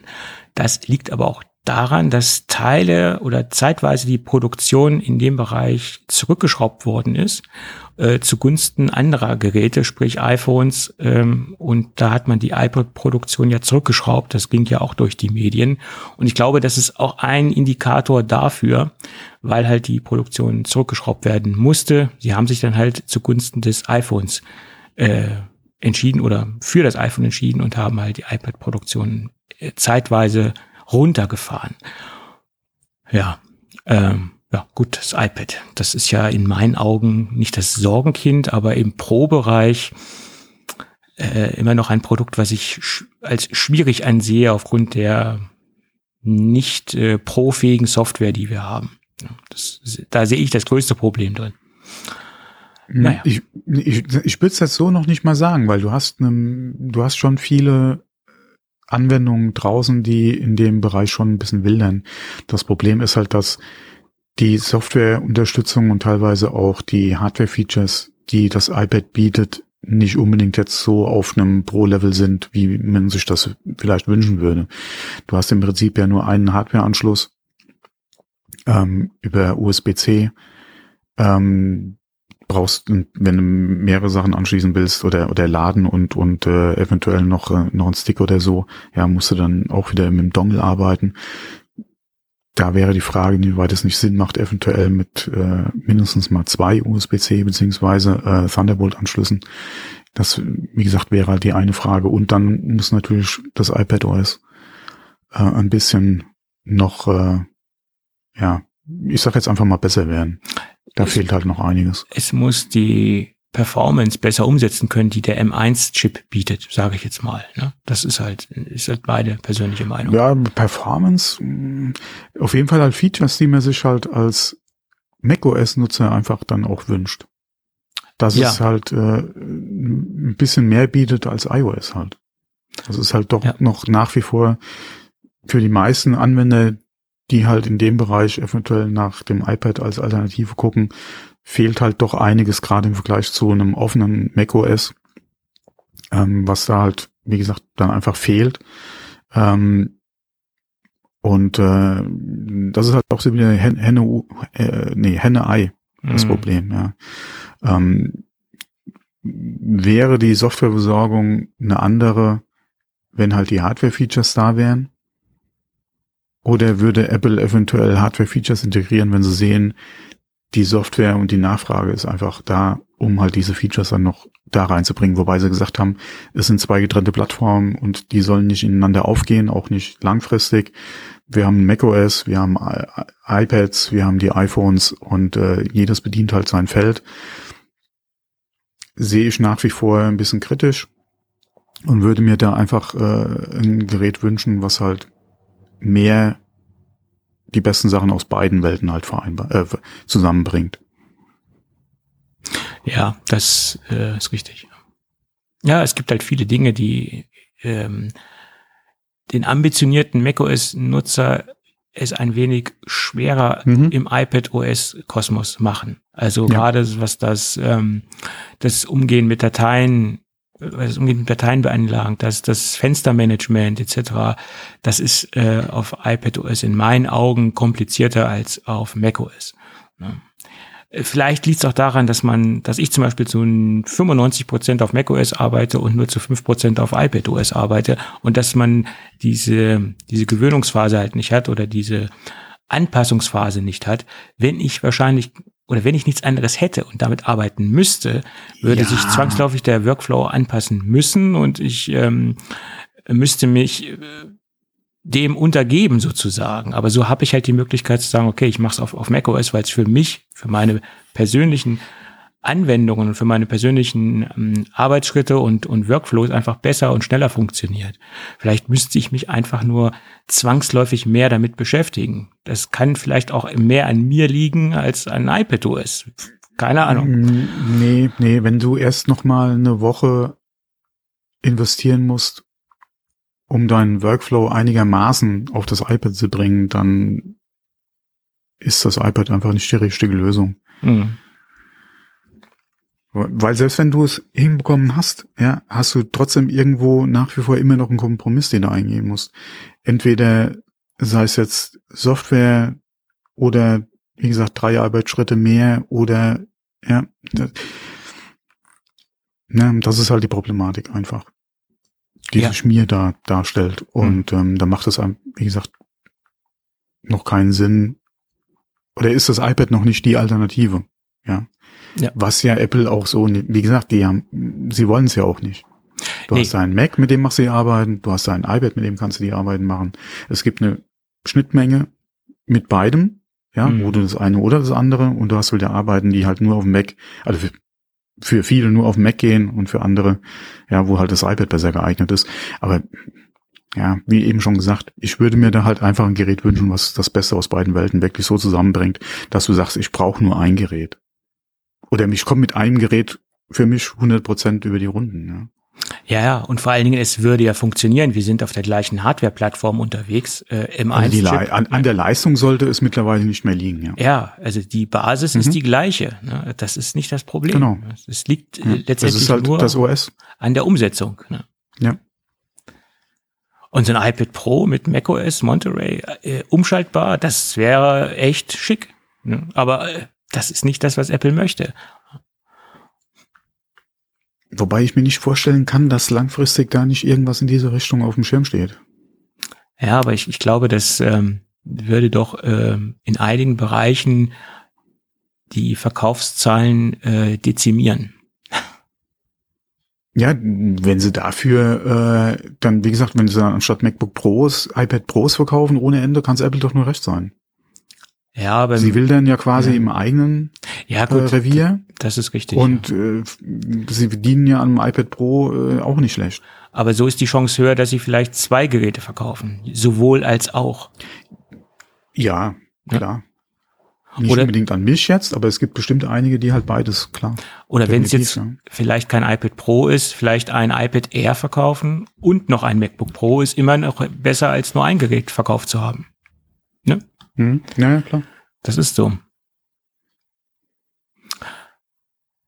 Das liegt aber auch daran, dass Teile oder zeitweise die Produktion in dem Bereich zurückgeschraubt worden ist äh, zugunsten anderer Geräte, sprich iPhones. Ähm, und da hat man die iPod-Produktion ja zurückgeschraubt. Das ging ja auch durch die Medien. Und ich glaube, das ist auch ein Indikator dafür, weil halt die Produktion zurückgeschraubt werden musste. Sie haben sich dann halt zugunsten des iPhones äh, entschieden oder für das iPhone entschieden und haben halt die iPad-Produktion äh, zeitweise runtergefahren. Ja, ähm, ja, gut, das iPad. Das ist ja in meinen Augen nicht das Sorgenkind, aber im Pro-Bereich äh, immer noch ein Produkt, was ich sch als schwierig ansehe aufgrund der nicht äh, profähigen Software, die wir haben. Das, da sehe ich das größte Problem drin.
Hm, naja. Ich, ich, ich würde es jetzt so noch nicht mal sagen, weil du hast, ne, du hast schon viele Anwendungen draußen, die in dem Bereich schon ein bisschen wildern. Das Problem ist halt, dass die Softwareunterstützung und teilweise auch die Hardware-Features, die das iPad bietet, nicht unbedingt jetzt so auf einem Pro-Level sind, wie man sich das vielleicht wünschen würde. Du hast im Prinzip ja nur einen Hardware-Anschluss ähm, über USB-C. Ähm, brauchst, wenn du mehrere Sachen anschließen willst oder oder laden und und äh, eventuell noch äh, noch ein Stick oder so, ja, musst du dann auch wieder mit dem Dongle arbeiten. Da wäre die Frage, inwieweit es nicht Sinn macht, eventuell mit äh, mindestens mal zwei USB-C beziehungsweise äh, Thunderbolt-Anschlüssen. Das, wie gesagt, wäre halt die eine Frage. Und dann muss natürlich das iPad OS äh, ein bisschen noch, äh, ja, ich sag jetzt einfach mal besser werden. Da fehlt halt noch einiges.
Es muss die Performance besser umsetzen können, die der M1-Chip bietet, sage ich jetzt mal. Ne? Das ist halt, ist halt meine persönliche Meinung.
Ja, Performance, mh, auf jeden Fall halt Features, die man sich halt als macOS-Nutzer einfach dann auch wünscht. Dass
Ja.
es halt äh, ein bisschen mehr bietet als iOS halt. Das ist halt doch
Ja.
noch nach wie vor für die meisten Anwender, die halt in dem Bereich eventuell nach dem iPad als Alternative gucken, fehlt halt doch einiges, gerade im Vergleich zu einem offenen macOS, ähm, was da halt, wie gesagt, dann einfach fehlt. Ähm, und äh, das ist halt auch so wieder Hen- Henne, äh, nee, Henne-Ei, das
Mhm.
Problem, ja. Ähm, wäre die Softwarebesorgung eine andere, wenn halt die Hardware-Features da wären? Oder würde Apple eventuell Hardware-Features integrieren, wenn sie sehen, die Software und die Nachfrage ist einfach da, um halt diese Features dann noch da reinzubringen, wobei sie gesagt haben, es sind zwei getrennte Plattformen und die sollen nicht ineinander aufgehen, auch nicht langfristig. Wir haben macOS, wir haben iPads, wir haben die iPhones und äh, jedes bedient halt sein Feld. Sehe ich nach wie vor ein bisschen kritisch und würde mir da einfach äh, ein Gerät wünschen, was halt mehr die besten Sachen aus beiden Welten halt vereinbar äh, zusammenbringt.
Ja, das äh, ist richtig. Ja, es gibt halt viele Dinge, die ähm, den ambitionierten macOS-Nutzer es ein wenig schwerer
Mhm.
im iPad OS-Kosmos machen. Also
Ja.
gerade was das, ähm, das Umgehen mit Dateien, was Umgehen mit Dateien beanlangt, das, das Fenstermanagement etc., das ist äh, auf iPad OS in meinen Augen komplizierter als auf macOS. Ne? Vielleicht liegt es auch daran, dass man, dass ich zum Beispiel zu 95 Prozent auf macOS arbeite und nur zu 5 Prozent auf iPadOS arbeite und dass man diese, diese Gewöhnungsphase halt nicht hat oder diese Anpassungsphase nicht hat. Wenn ich wahrscheinlich oder wenn ich nichts anderes hätte und damit arbeiten müsste, würde
Ja.
sich zwangsläufig der Workflow anpassen müssen und ich ähm, müsste mich äh, dem untergeben sozusagen. Aber so habe ich halt die Möglichkeit zu sagen, okay, ich mache es auf, auf macOS, weil es für mich, für meine persönlichen Anwendungen und für meine persönlichen ähm, Arbeitsschritte und, und Workflows einfach besser und schneller funktioniert. Vielleicht müsste ich mich einfach nur zwangsläufig mehr damit beschäftigen. Das kann vielleicht auch mehr an mir liegen als an iPadOS. Keine Ahnung.
Mm, Nee, nee, wenn du erst noch mal eine Woche investieren musst, um deinen Workflow einigermaßen auf das iPad zu bringen, dann ist das iPad einfach nicht die richtige Lösung.
Hm.
Weil selbst wenn du es hinbekommen hast, ja, hast du trotzdem irgendwo nach wie vor immer noch einen Kompromiss, den du eingehen musst. Entweder sei es jetzt Software oder wie gesagt drei Arbeitsschritte mehr oder ja, das, ne, das ist halt die Problematik einfach, die
Ja.
sich mir da darstellt. Und ähm, da macht es einem, wie gesagt, noch keinen Sinn. Oder ist das iPad noch nicht die Alternative? Ja.
Ja.
Was ja Apple auch so, wie gesagt, die haben, sie wollen es ja auch nicht. Du
Nee.
hast einen Mac, mit dem machst du die Arbeiten, du hast ein iPad, mit dem kannst du die Arbeiten machen. Es gibt eine Schnittmenge mit beidem, ja,
Mhm.
wo du das eine oder das andere und du hast wieder Arbeiten, die halt nur auf dem Mac, also für, für viele nur auf dem Mac gehen und für andere, ja, wo halt das iPad besser geeignet ist. Aber ja, wie eben schon gesagt, ich würde mir da halt einfach ein Gerät wünschen, was das Beste aus beiden Welten wirklich so zusammenbringt, dass du sagst, ich brauche nur ein Gerät. Oder ich komme mit einem Gerät für mich 100% über die Runden. Ja.
Ja, ja, und vor allen Dingen, es würde ja funktionieren. Wir sind auf der gleichen Hardware-Plattform unterwegs, äh, im
Also die
1
Lei- an, an der Leistung sollte es mittlerweile nicht mehr liegen. Ja.
Ja, also die Basis
Mhm.
ist die gleiche. Ne? Das ist nicht das Problem.
Genau.
Es liegt äh,
Ja,
letztendlich
das ist halt
nur
das OS.
an der Umsetzung. Ne?
Ja.
Und so ein iPad Pro mit macOS Monterey äh, umschaltbar, das wäre echt schick. Ne? Aber äh, das ist nicht das, was Apple möchte.
Wobei ich mir nicht vorstellen kann, dass langfristig da nicht irgendwas in diese Richtung auf dem Schirm steht.
Ja, aber ich, ich glaube, das ähm, würde doch ähm, in einigen Bereichen die Verkaufszahlen äh, dezimieren.
Ja, wenn sie dafür äh, dann, wie gesagt, wenn sie dann anstatt MacBook Pros iPad Pros verkaufen ohne Ende, kann es Apple doch nur recht sein.
Ja, aber
Sie will dann ja quasi
ja.
im eigenen
Ja,
äh,
gut.
Revier.
Das ist richtig.
Und äh, sie bedienen ja am iPad Pro äh, auch nicht schlecht.
Aber so ist die Chance höher, dass sie vielleicht zwei Geräte verkaufen. Sowohl als auch.
Ja,
Ja.
klar. Nicht
Oder-
unbedingt an mich jetzt, aber es gibt bestimmt einige, die halt beides, klar.
Oder wenn es jetzt
ja.
vielleicht kein iPad Pro ist, vielleicht ein iPad Air verkaufen und noch ein MacBook Pro ist immer noch besser als nur ein Gerät verkauft zu haben.
Hm? Ja, ja, klar.
Das ist so.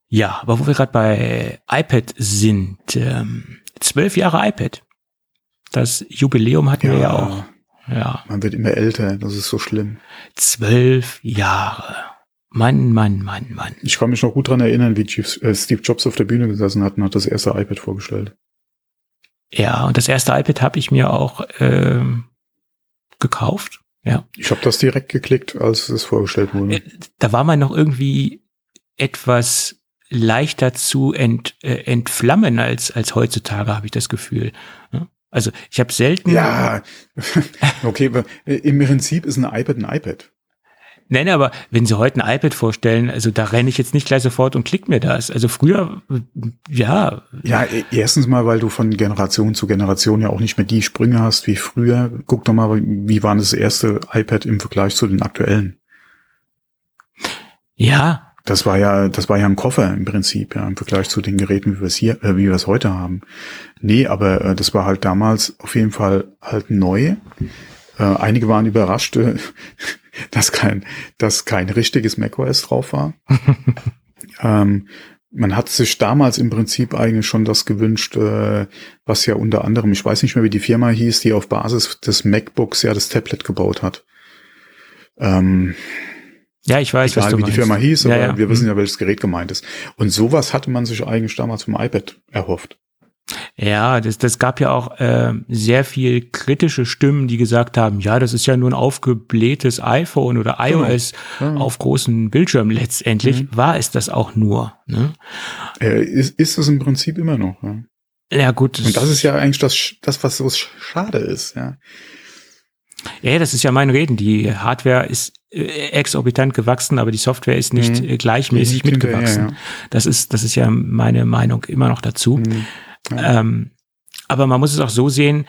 Ja, aber wo wir gerade bei iPad sind, ähm, zwölf Jahre iPad. Das Jubiläum hatten wir ja auch. Ja,
Man wird immer älter, das ist so schlimm.
zwölf Jahre. Mann, Mann, Mann, Mann.
Ich kann mich noch gut dran erinnern, wie äh, Steve Jobs auf der Bühne gesessen hat und hat das erste iPad vorgestellt.
Ja, und das erste iPad habe ich mir auch ähm, gekauft. Ja,
Ich habe das direkt geklickt, als es vorgestellt wurde.
Äh, da war man noch irgendwie etwas leichter zu ent, äh, entflammen als als heutzutage, habe ich das Gefühl. Also ich habe selten.
Ja, okay, äh, im Prinzip ist ein iPad ein iPad.
Nein, aber wenn Sie heute ein iPad vorstellen, also da renne ich jetzt nicht gleich sofort und klick mir das. Also früher, ja,
Ja, e- erstens mal, weil du von Generation zu Generation ja auch nicht mehr die Sprünge hast wie früher. Guck doch mal, wie war das erste iPad im Vergleich zu den aktuellen?
ja,
Das war ja, das war ja ein Koffer im Prinzip, ja, im Vergleich zu den Geräten, wie wir es hier, äh, wie wir es heute haben. Nee, aber äh, das war halt damals auf jeden Fall halt neu. Äh, einige waren überrascht, äh, dass kein, dass kein richtiges macOS drauf war. ähm, man hat sich damals im Prinzip eigentlich schon das gewünscht, äh, was ja unter anderem, ich weiß nicht mehr, wie die Firma hieß, die auf Basis des MacBooks ja das Tablet gebaut hat. Ähm,
ja, ich weiß, was
egal
du
wie die
meinst.
Firma hieß,
Ja,
aber
ja.
wir wissen ja, welches Gerät gemeint ist. Und sowas hatte man sich eigentlich damals vom iPad erhofft.
Ja, das, das gab ja auch äh, sehr viel kritische Stimmen, die gesagt haben, ja, das ist ja nur ein aufgeblähtes iPhone oder iOS
Ja.
auf großen Bildschirmen. Letztendlich
Mhm.
war es das auch nur. Ne?
Äh, ist, ist es im Prinzip immer noch. Ja.
Ja gut,
Und das ist ja eigentlich das, das was so sch- schade ist. Ja.
ja, das ist ja mein Reden. Die Hardware ist äh, exorbitant gewachsen, aber die Software ist nicht
Mhm.
äh, gleichmäßig mitgewachsen.
ja.
Das ist, das ist ja meine Meinung immer noch dazu.
Mhm.
Ähm, aber man muss es auch so sehen,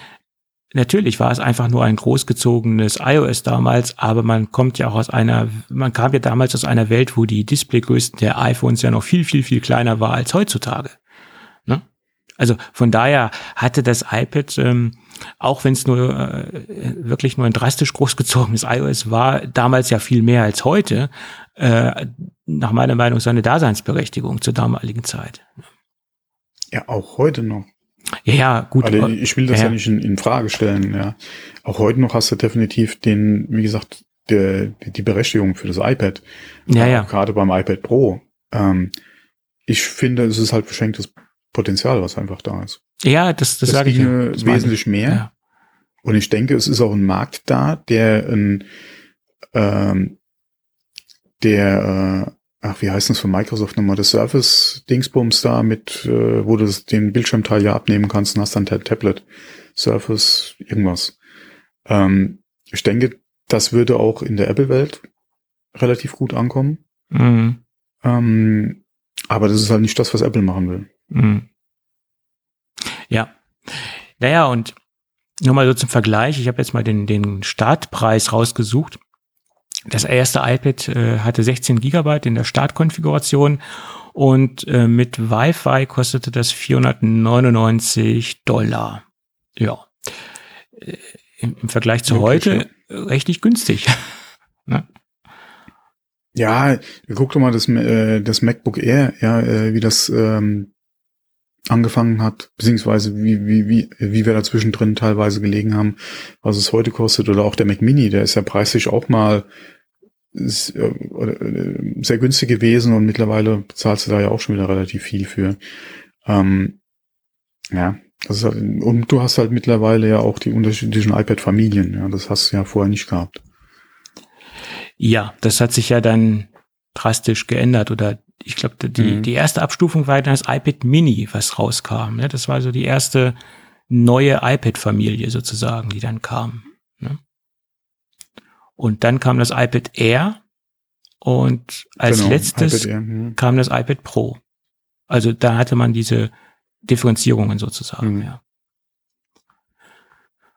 natürlich war es einfach nur ein großgezogenes iOS damals, aber man kommt ja auch aus einer, man kam ja damals aus einer Welt, wo die Displaygrößen der iPhones ja noch viel, viel, viel kleiner war als heutzutage. Ne? Also von daher hatte das iPad, ähm, auch wenn es nur äh, wirklich nur ein drastisch großgezogenes iOS war, damals ja viel mehr als heute, äh, nach meiner Meinung seine Daseinsberechtigung zur damaligen Zeit.
Ja, auch heute noch.
Ja, ja, gut.
Also ich will das ja,
ja.
nicht in, in Frage stellen. Ja. Auch heute noch hast du definitiv den, wie gesagt, der, die Berechtigung für das iPad.
Ja,
Äh,
ja.
Gerade beim iPad Pro. Ähm, ich finde, es ist halt verschenktes Potenzial, was einfach da ist.
Ja, das, das,
Das
sage ich ja. Das
wesentlich mehr.
Ja.
Und ich denke, es ist auch ein Markt da, der ein, ähm, der, äh, ach, wie heißt das von Microsoft nochmal, das Surface-Dingsbums da mit, äh, wo du den Bildschirmteil ja abnehmen kannst und hast dann ein Tablet, Surface, irgendwas. Ähm, ich denke, das würde auch in der Apple-Welt relativ gut ankommen.
Mhm.
Ähm, aber das ist halt nicht das, was Apple machen will.
Mhm. Ja. Naja, und nur mal so zum Vergleich, ich habe jetzt mal den, den Startpreis rausgesucht. Das erste iPad äh, hatte 16 Gigabyte in der Startkonfiguration und äh, mit Wi-Fi kostete das 499 Dollar. Ja. Äh, Im, Im Vergleich zu
Wirklich,
heute äh, richtig günstig.
Ja, guck doch mal das, äh, das MacBook Air, ja, äh, wie das ähm, angefangen hat, beziehungsweise wie, wie, wie, wie wir dazwischen drin teilweise gelegen haben, was es heute kostet, oder auch der Mac Mini, der ist ja preislich auch mal sehr günstig gewesen und mittlerweile bezahlst du da ja auch schon wieder relativ viel für. Ähm, ja, das ist halt, und du hast halt mittlerweile ja auch die unterschiedlichen iPad-Familien, ja, das hast du ja vorher nicht gehabt.
Ja, das hat sich ja dann drastisch geändert oder ich glaube, die,
Mhm.
die erste Abstufung war dann das iPad Mini, was rauskam. Ne? Das war so die erste neue iPad-Familie sozusagen, die dann kam. Und dann kam das iPad Air Und als
Genau,
letztes
Air, mhm.
kam das iPad Pro. Also da hatte man diese Differenzierungen sozusagen,
Mhm.
ja.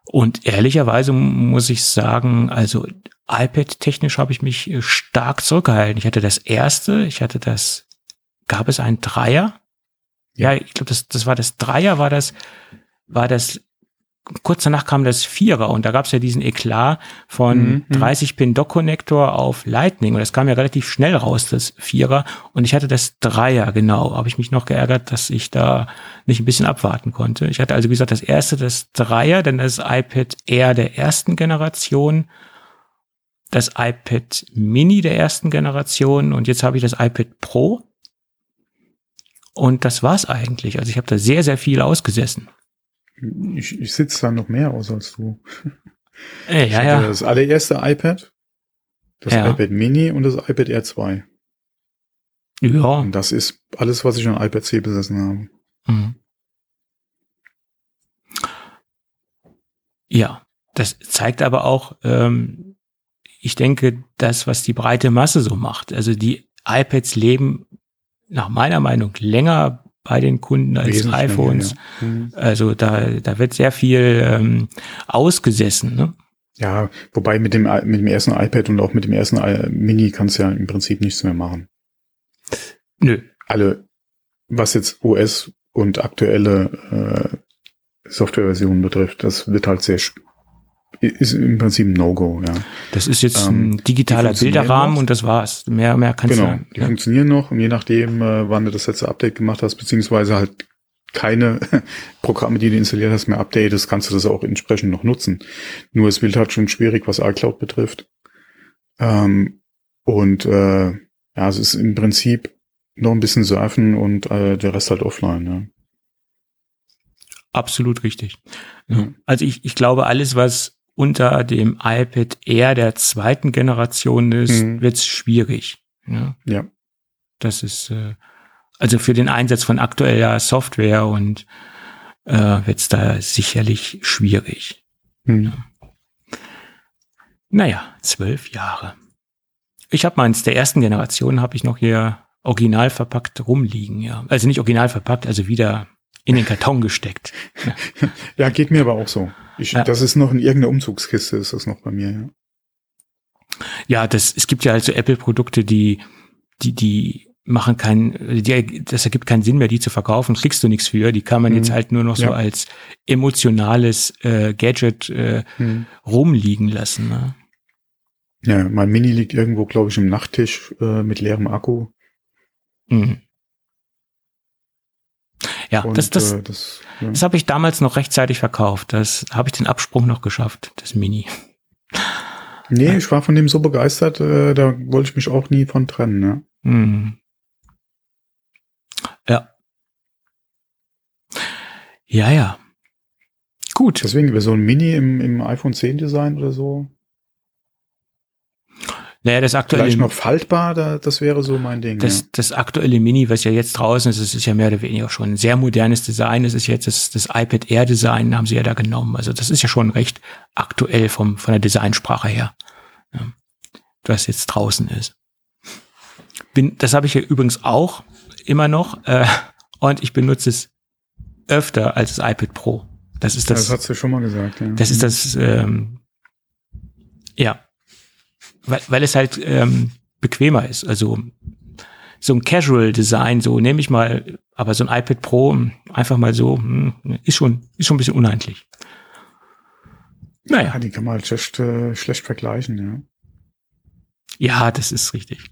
Und ehrlicherweise muss ich sagen, also iPad-technisch habe ich mich äh, stark zurückgehalten. Ich hatte das erste, ich hatte das, gab es einen Dreier? Ja, ich glaube, das, das war das Dreier, war das, war das, kurz danach kam das Vierer und da gab es ja diesen Eklat von
Mhm, mhm.
30 Pin Dock Connector auf Lightning und das kam ja relativ schnell raus, das Vierer und ich hatte das Dreier, genau, habe ich mich noch geärgert, dass ich da nicht ein bisschen abwarten konnte. Ich hatte also wie gesagt das erste, das Dreier, dann das iPad Air der ersten Generation, das iPad Mini der ersten Generation und jetzt habe ich das iPad Pro und das war's eigentlich. Also ich habe da sehr, sehr viel ausgesessen.
Ich, ich sitze da noch mehr aus als du.
Äh,
Ich
ja, ja.
das allererste iPad, das
Ja.
iPad Mini und das iPad Air 2.
Ja.
Und das ist alles, was ich an iPad C besessen habe.
Mhm. Ja, das zeigt aber auch, ähm, ich denke, das, was die breite Masse so macht. Also die iPads leben nach meiner Meinung länger bei den Kunden als iPhones.
Ja. Mhm.
Also da, da wird sehr viel ähm, ausgesessen. Ne?
ja, wobei mit dem, mit dem ersten iPad und auch mit dem ersten I- Mini kannst du ja im Prinzip nichts mehr machen.
Nö.
Alle, was jetzt OS und aktuelle äh, Softwareversionen betrifft, das wird halt sehr, ist im Prinzip ein No-Go, ja.
Das ist jetzt
Ähm,
ein digitaler Bilderrahmen
noch.
und das war's. Mehr, mehr kannst
Genau,
du.
die
Ja.
funktionieren noch und je nachdem, äh, wann du das letzte Update gemacht hast, beziehungsweise halt keine Programme, die du installiert hast, mehr updatest, kannst du das auch entsprechend noch nutzen. Nur es wird halt schon schwierig, was iCloud betrifft. Ähm, und äh, ja, es ist im Prinzip noch ein bisschen surfen und äh, der Rest halt offline. Ja.
Absolut richtig. Ja. Also ich, ich glaube, alles, was unter dem iPad Air der zweiten Generation ist,
Mhm.
wird's schwierig. Ja.
Ja.
Das ist äh, also für den Einsatz von aktueller Software und äh, wird's da sicherlich schwierig.
Hm.
Naja, zwölf Jahre. Ich habe meins der ersten Generation habe ich noch hier original verpackt rumliegen, ja. Also nicht original verpackt, also wieder in den Karton gesteckt.
ja, geht mir aber auch so. Ich,
Ja.
Das ist noch in irgendeiner Umzugskiste, ist das noch bei mir. Ja.
Ja, das, es gibt ja also Apple-Produkte, die, die, die machen keinen, die, das ergibt keinen Sinn mehr, die zu verkaufen, kriegst du nichts für. Die kann man
Mhm.
jetzt halt nur noch so
Ja.
als emotionales äh, Gadget äh,
Hm.
rumliegen lassen. Ne?
Ja, mein Mini liegt irgendwo, glaube ich, im Nachttisch äh, mit leerem Akku.
Mhm. Ja,
Und
das, das,
äh, das ja.
das habe ich damals noch rechtzeitig verkauft. Das habe ich den Absprung noch geschafft, das Mini.
Nee, ich war von dem so begeistert, äh, da wollte ich mich auch nie von trennen. Ne?
Mhm. Ja. Ja, ja. Gut.
Deswegen wäre so ein Mini im, im iPhone 10 Design oder so.
Naja, das aktuelle,
Vielleicht noch faltbar, da, das wäre so mein Ding.
das,
ja.
das aktuelle Mini, was ja jetzt draußen ist, das ist ja mehr oder weniger schon ein sehr modernes Design. Das ist jetzt das, das iPad Air Design, haben sie ja da genommen. Also das ist ja schon recht aktuell vom, von der Designsprache her. Ja. Was jetzt draußen ist. Bin, das habe ich ja übrigens auch immer noch. Äh, und ich benutze es öfter als das iPad Pro. Das ist
Das,
das,
hast du schon mal gesagt. Ja.
das ist das, ähm, ja, weil, weil es halt ähm, bequemer ist. Also so ein Casual Design, so nehme ich mal, aber so ein iPad Pro einfach mal so, hm, ist schon, ist schon ein bisschen unheimlich. Naja,
ja, die kann man halt schlecht, äh, schlecht vergleichen. Ja.
ja, das ist richtig.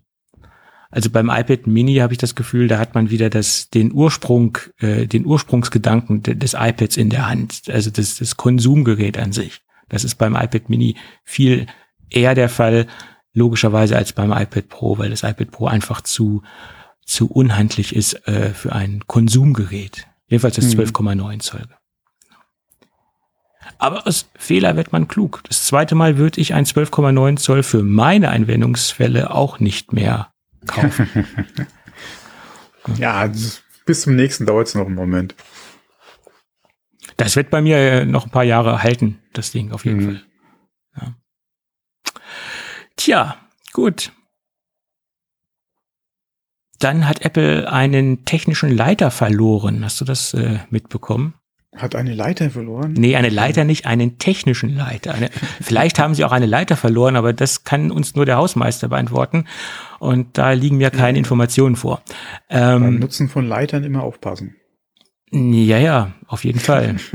Also beim iPad Mini habe ich das Gefühl, da hat man wieder das, den Ursprung, äh, den Ursprungsgedanken de- des iPads in der Hand, also das, das Konsumgerät an sich. Das ist beim iPad Mini viel eher der Fall, logischerweise als beim iPad Pro, weil das iPad Pro einfach zu, zu unhandlich ist äh, für ein Konsumgerät. Jedenfalls das
Mhm.
12,9 Zoll. Aber aus Fehler wird man klug. Das zweite Mal würde ich ein 12,9 Zoll für meine Anwendungsfälle auch nicht mehr kaufen.
Ja, bis zum nächsten dauert es noch einen Moment.
Das wird bei mir äh, noch ein paar Jahre halten, das Ding auf jeden
Mhm.
Fall. Ja. Tja, gut. dann hat Apple einen technischen Leiter verloren. Hast du das äh, mitbekommen?
Hat eine Leiter verloren?
Nee, eine Leiter nicht, einen technischen Leiter. Eine, vielleicht haben sie auch eine Leiter verloren, aber das kann uns nur der Hausmeister beantworten. Und da liegen mir keine Informationen vor.
Ähm, Beim Nutzen von Leitern immer aufpassen.
Ja, ja, auf jeden Fall.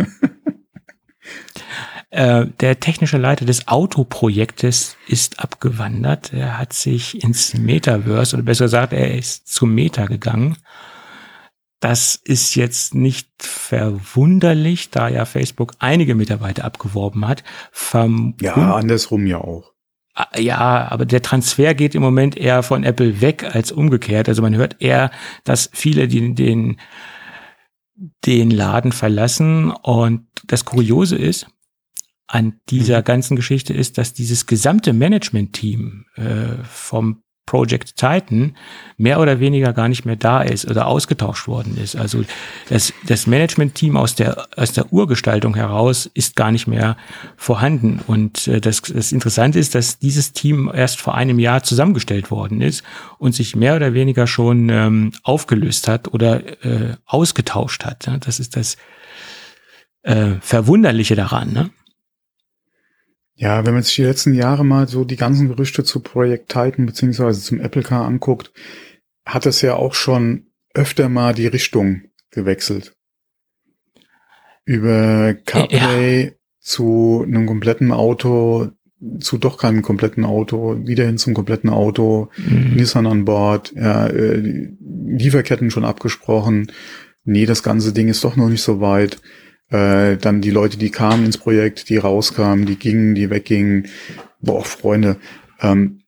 Äh, der technische Leiter des Autoprojektes ist abgewandert. Er hat sich ins Metaverse, oder besser gesagt, er ist zum Meta gegangen. Das ist jetzt nicht verwunderlich, da ja Facebook einige Mitarbeiter abgeworben hat.
Verm ja, andersrum ja auch.
Ah, ja, aber der Transfer geht im Moment eher von Apple weg als umgekehrt. Also man hört eher, dass viele die, den, den Laden verlassen. Und das Kuriose ist, an dieser mhm. ganzen Geschichte ist, dass dieses gesamte Management-Team äh, vom Project Titan mehr oder weniger gar nicht mehr da ist oder ausgetauscht worden ist. Also das, das Management-Team aus der, aus der Urgestaltung heraus ist gar nicht mehr vorhanden. Und äh, das, das Interessante ist, dass dieses Team erst vor einem Jahr zusammengestellt worden ist und sich mehr oder weniger schon ähm, aufgelöst hat oder äh, ausgetauscht hat. Das ist das äh, Verwunderliche daran. Ne?
Ja, wenn man sich die letzten Jahre mal so die ganzen Gerüchte zu Project Titan beziehungsweise zum Apple Car anguckt, hat es ja auch schon öfter mal die Richtung gewechselt. Über CarPlay ja. zu einem kompletten Auto, zu doch keinem kompletten Auto, wieder hin zum kompletten Auto, mhm. Nissan an Bord, ja, äh, Lieferketten schon abgesprochen. Nee, das ganze Ding ist doch noch nicht so weit. Äh, dann die Leute, die kamen ins Projekt, die rauskamen, die gingen, die weggingen. Boah, Freunde. Ähm,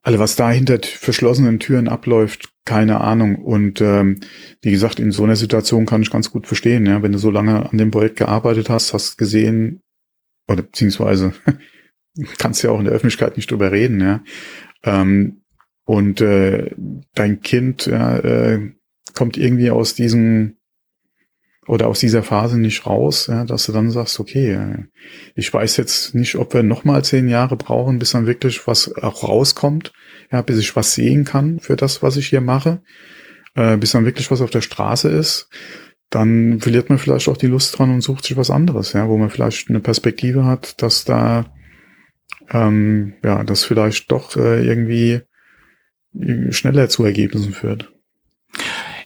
alle, was da hinter verschlossenen Türen abläuft, keine Ahnung. Und ähm, wie gesagt, in so einer Situation kann ich ganz gut verstehen, ja, wenn du so lange an dem Projekt gearbeitet hast, hast gesehen, oder beziehungsweise kannst ja auch in der Öffentlichkeit nicht drüber reden, ja. Ähm, und äh, dein Kind ja, äh, kommt irgendwie aus diesem oder aus dieser Phase nicht raus, ja, dass du dann sagst, okay, ich weiß jetzt nicht, ob wir nochmal zehn Jahre brauchen, bis dann wirklich was auch rauskommt, ja, bis ich was sehen kann für das, was ich hier mache, äh, bis dann wirklich was auf der Straße ist, dann verliert man vielleicht auch die Lust dran und sucht sich was anderes, ja, wo man vielleicht eine Perspektive hat, dass da ähm, ja, das vielleicht doch äh, irgendwie schneller zu Ergebnissen führt.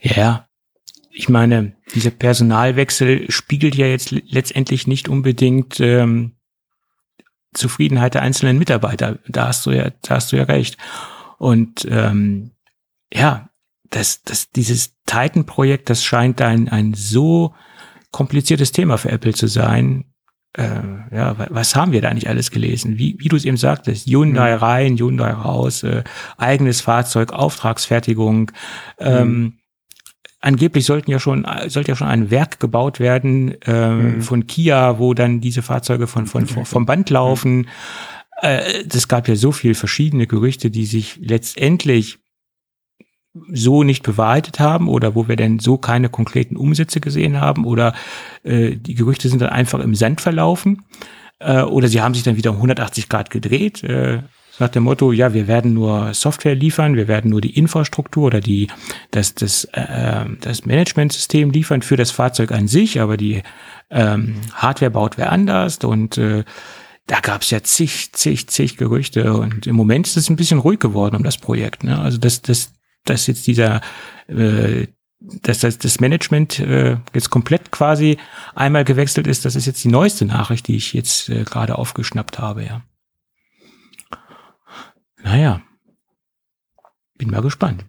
Ja, ich meine, dieser Personalwechsel spiegelt ja jetzt letztendlich nicht unbedingt ähm, Zufriedenheit der einzelnen Mitarbeiter. Da hast du ja, da hast du ja recht. Und ähm, ja, das, das, dieses Titan-Projekt, das scheint ein, ein so kompliziertes Thema für Apple zu sein. Äh, ja, was haben wir da nicht alles gelesen? Wie, wie du es eben sagtest, Hyundai mhm. rein, Hyundai raus, äh, eigenes Fahrzeug, Auftragsfertigung, ähm, mhm angeblich sollten ja schon sollte ja schon ein Werk gebaut werden äh, mhm. von Kia, wo dann diese Fahrzeuge von, von, von vom Band laufen. Äh, das gab ja so viel verschiedene Gerüchte, die sich letztendlich so nicht bewahrheitet haben oder wo wir denn so keine konkreten Umsätze gesehen haben oder äh, die Gerüchte sind dann einfach im Sand verlaufen äh, oder sie haben sich dann wieder um 180 Grad gedreht. Äh, nach dem Motto, ja, wir werden nur Software liefern, wir werden nur die Infrastruktur oder die, das, das, äh, das Managementsystem liefern für das Fahrzeug an sich, aber die ähm, Hardware baut wer anders und äh, da gab es ja zig, zig, zig Gerüchte und im Moment ist es ein bisschen ruhig geworden um das Projekt. Ne? Also dass, dass, dass jetzt dieser äh, dass das, das Management äh, jetzt komplett quasi einmal gewechselt ist, das ist jetzt die neueste Nachricht, die ich jetzt äh, gerade aufgeschnappt habe, ja. Naja. Bin mal gespannt.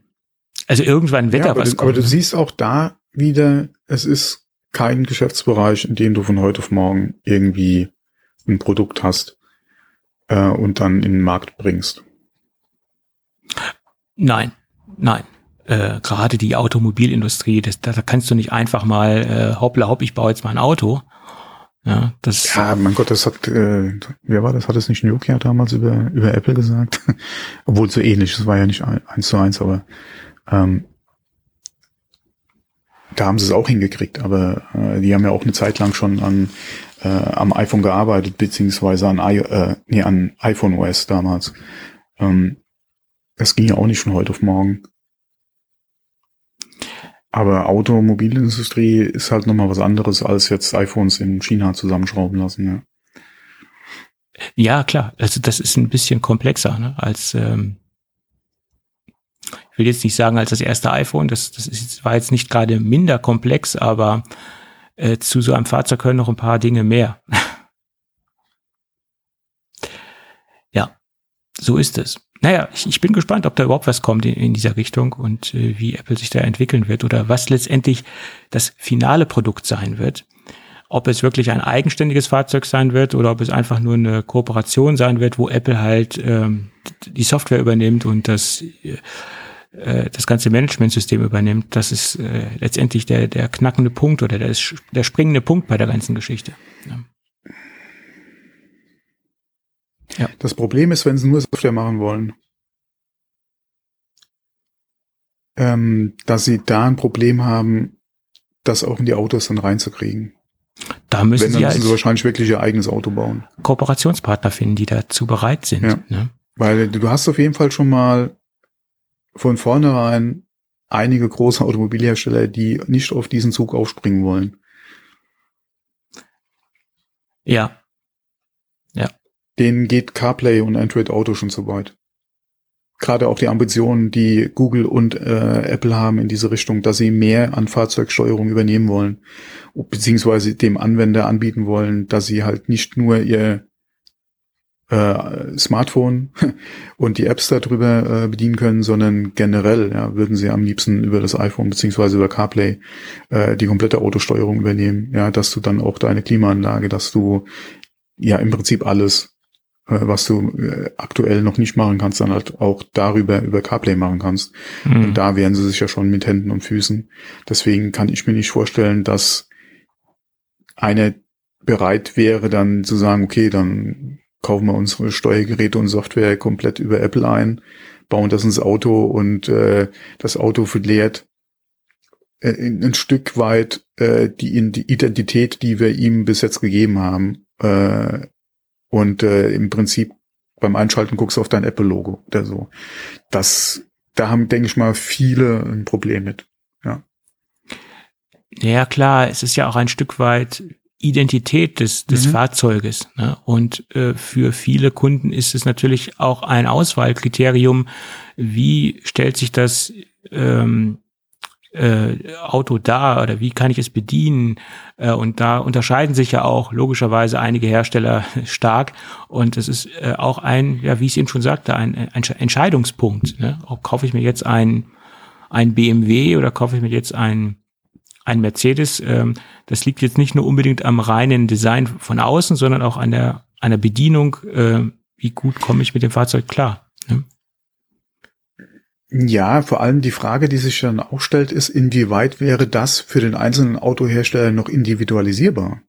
Also irgendwann wird ja, da was
du, kommen. Aber du siehst auch da wieder, es ist kein Geschäftsbereich, in dem du von heute auf morgen irgendwie ein Produkt hast äh, und dann in den Markt bringst.
Nein, nein. Äh, gerade die Automobilindustrie, das, da kannst du nicht einfach mal äh, hoppla hopp, ich baue jetzt mal ein Auto, ja, das
ja, mein Gott, das hat, äh, wer war das? Hat es nicht Nokia damals über, über Apple gesagt? Obwohl so ähnlich, es war ja nicht eins zu eins, aber ähm, da haben sie es auch hingekriegt, aber äh, die haben ja auch eine Zeit lang schon an äh, am iPhone gearbeitet, beziehungsweise an, I, äh, nee, an iPhone OS damals. Ähm, das ging ja auch nicht von heute auf morgen. Aber Automobilindustrie ist halt nochmal was anderes als jetzt iPhones in China zusammenschrauben lassen, ja.
Ja, klar. Also das ist ein bisschen komplexer ne, als ähm, ich will jetzt nicht sagen als das erste iPhone. Das, das ist, war jetzt nicht gerade minder komplex, aber äh, zu so einem Fahrzeug können noch ein paar Dinge mehr. ja, so ist es. Naja, ich, ich bin gespannt, ob da überhaupt was kommt in, in dieser Richtung und äh, wie Apple sich da entwickeln wird oder was letztendlich das finale Produkt sein wird. Ob es wirklich ein eigenständiges Fahrzeug sein wird oder ob es einfach nur eine Kooperation sein wird, wo Apple halt ähm, die Software übernimmt und das äh, das ganze Managementsystem übernimmt, das ist äh, letztendlich der, der knackende Punkt oder der, der springende Punkt bei der ganzen Geschichte. Ja.
Ja. Das Problem ist, wenn sie nur Software machen wollen, ähm, dass sie da ein Problem haben, das auch in die Autos dann reinzukriegen.
Da müssen,
wenn,
sie,
müssen sie wahrscheinlich wirklich ihr eigenes Auto bauen.
Kooperationspartner finden, die dazu bereit sind. Ja. Ne?
Weil du hast auf jeden Fall schon mal von vornherein einige große Automobilhersteller, die nicht auf diesen Zug aufspringen wollen.
Ja.
Denen geht CarPlay und Android Auto schon zu weit. Gerade auch die Ambitionen, die Google und äh, Apple haben in diese Richtung, dass sie mehr an Fahrzeugsteuerung übernehmen wollen, beziehungsweise dem Anwender anbieten wollen, dass sie halt nicht nur ihr äh, Smartphone und die Apps darüber äh, bedienen können, sondern generell ja, würden sie am liebsten über das iPhone beziehungsweise über CarPlay äh, die komplette Autosteuerung übernehmen. Ja, dass du dann auch deine Klimaanlage, dass du ja im Prinzip alles, was du äh, aktuell noch nicht machen kannst, dann halt auch darüber über CarPlay machen kannst. Mhm. Und da wären sie sich ja schon mit Händen und Füßen. Deswegen kann ich mir nicht vorstellen, dass einer bereit wäre, dann zu sagen, okay, dann kaufen wir unsere Steuergeräte und Software komplett über Apple ein, bauen das ins Auto und äh, das Auto verliert äh, ein Stück weit äh, die, die Identität, die wir ihm bis jetzt gegeben haben. Äh, und äh, im Prinzip beim Einschalten guckst du auf dein Apple-Logo oder so. Das, da haben, denke ich mal, viele ein Problem mit. Ja.
Ja, klar, es ist ja auch ein Stück weit Identität des, des mhm. Fahrzeuges. Ne? Und äh, für viele Kunden ist es natürlich auch ein Auswahlkriterium, wie stellt sich das ähm, äh, Auto dar oder wie kann ich es bedienen? Äh, und da unterscheiden sich ja auch logischerweise einige Hersteller stark. Und es ist äh, auch ein, ja, wie ich es eben schon sagte, ein, ein Entscheidungspunkt. Ne? Ob kaufe ich mir jetzt ein, ein BMW oder kaufe ich mir jetzt ein ein Mercedes, ähm, das liegt jetzt nicht nur unbedingt am reinen Design von außen, sondern auch an der, an der Bedienung, äh, wie gut komme ich mit dem Fahrzeug klar.
Ja, vor allem die Frage, die sich dann auch stellt, ist, inwieweit wäre das für den einzelnen Autohersteller noch individualisierbar?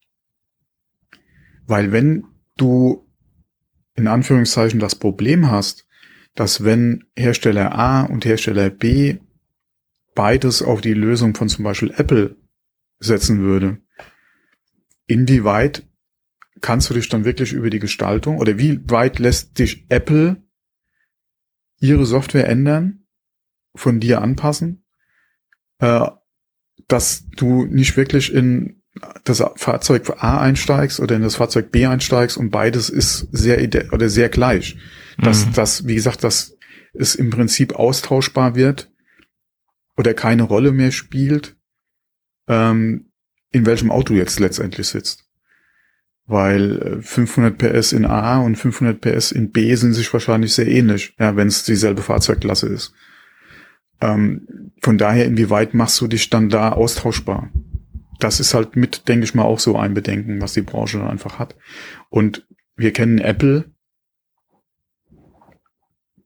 Weil wenn du in Anführungszeichen das Problem hast, dass wenn Hersteller A und Hersteller B beides auf die Lösung von zum Beispiel Apple setzen würde, inwieweit kannst du dich dann wirklich über die Gestaltung oder wie weit lässt dich Apple ihre Software ändern, von dir anpassen, äh, dass du nicht wirklich in das Fahrzeug A einsteigst oder in das Fahrzeug B einsteigst und beides ist sehr oder sehr gleich. Dass mhm. das, wie gesagt, dass es im Prinzip austauschbar wird oder keine Rolle mehr spielt, ähm, in welchem Auto jetzt letztendlich sitzt. Weil 500 äh, PS in A und 500 PS in B sind sich wahrscheinlich sehr ähnlich, ja, wenn es dieselbe Fahrzeugklasse ist. Ähm, von daher, inwieweit machst du dich dann da austauschbar? Das ist halt mit, denke ich mal, auch so ein Bedenken, was die Branche dann einfach hat. Und wir kennen Apple,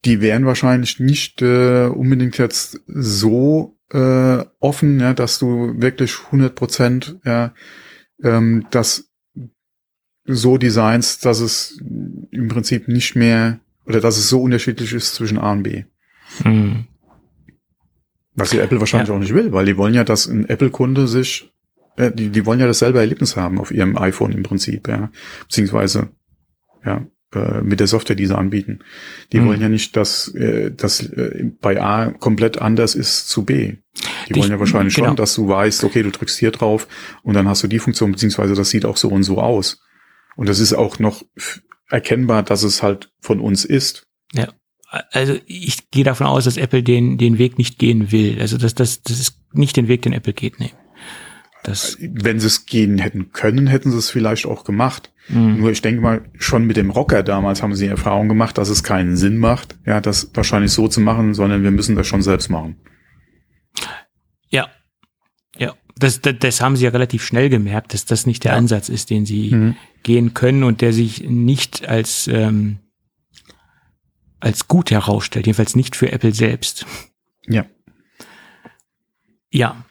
die wären wahrscheinlich nicht äh, unbedingt jetzt so äh, offen, ja, dass du wirklich 100 Prozent ja, ähm, das so designst, dass es im Prinzip nicht mehr oder dass es so unterschiedlich ist zwischen A und B. Mhm. Was die Apple wahrscheinlich ja. auch nicht will, weil die wollen ja, dass ein Apple-Kunde sich, äh, die, die wollen ja dasselbe Erlebnis haben auf ihrem iPhone im Prinzip, ja. Beziehungsweise, ja, äh, mit der Software, die sie anbieten. Die mhm. wollen ja nicht, dass äh, das äh, bei A komplett anders ist zu B. Die wollen ja wahrscheinlich genau. schon, dass du weißt, okay, du drückst hier drauf und dann hast du die Funktion, beziehungsweise das sieht auch so und so aus. Und das ist auch noch erkennbar, dass es halt von uns ist.
Ja. Also ich gehe davon aus, dass Apple den, den Weg nicht gehen will. Also das, das, das ist nicht den Weg, den Apple geht, nee.
Das Wenn sie es gehen hätten können, hätten sie es vielleicht auch gemacht. Mhm. Nur ich denke mal, schon mit dem Rocker damals haben sie die Erfahrung gemacht, dass es keinen Sinn macht, ja, das wahrscheinlich so zu machen, sondern wir müssen das schon selbst machen.
Ja. Ja. Das, das, das haben sie ja relativ schnell gemerkt, dass das nicht der ja. Ansatz ist, den sie mhm. gehen können und der sich nicht als, ähm, als gut herausstellt, jedenfalls nicht für Apple selbst.
Ja.
Ja.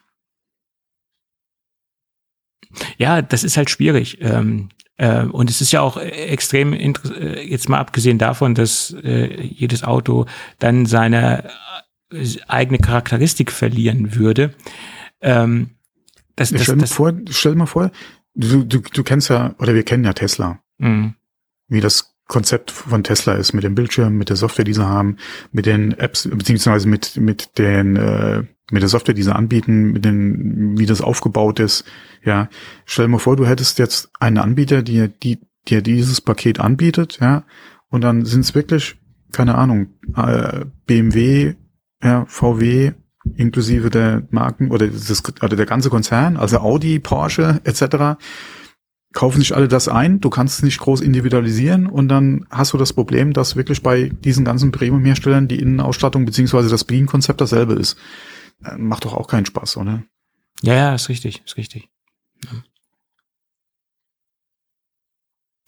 Ja, das ist halt schwierig. Ähm, äh, und es ist ja auch extrem, äh, jetzt mal abgesehen davon, dass äh, jedes Auto dann seine äh, eigene Charakteristik verlieren würde. Ähm,
das, das, stell, das, vor, stell dir mal vor, du, du, du kennst ja, oder wir kennen ja Tesla. Mhm. Wie das Konzept von Tesla ist mit dem Bildschirm, mit der Software, die sie haben, mit den Apps, beziehungsweise mit, mit den, äh, mit der Software, die sie anbieten, mit den, wie das aufgebaut ist. Ja, stell dir mal vor, du hättest jetzt einen Anbieter, die, die, dir dieses Paket anbietet, ja, und dann sind es wirklich, keine Ahnung, äh, BMW, ja, VW, inklusive der Marken oder, das, oder der ganze Konzern, also Audi, Porsche etc., kaufen sich alle das ein, du kannst es nicht groß individualisieren und dann hast du das Problem, dass wirklich bei diesen ganzen Premium-Herstellern die Innenausstattung beziehungsweise das Bedienkonzept dasselbe ist. Äh, macht doch auch keinen Spaß, oder?
Ja, ja, ist richtig, ist richtig.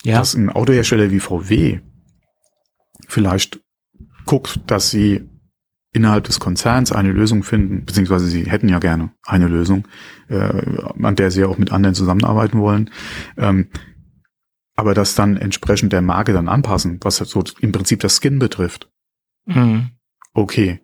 Ja. Dass ein Autohersteller wie VW vielleicht guckt, dass sie innerhalb des Konzerns eine Lösung finden, beziehungsweise sie hätten ja gerne eine Lösung, äh, an der sie auch mit anderen zusammenarbeiten wollen. Ähm, aber das dann entsprechend der Marke dann anpassen, was so im Prinzip das Skin betrifft. Mhm. Okay.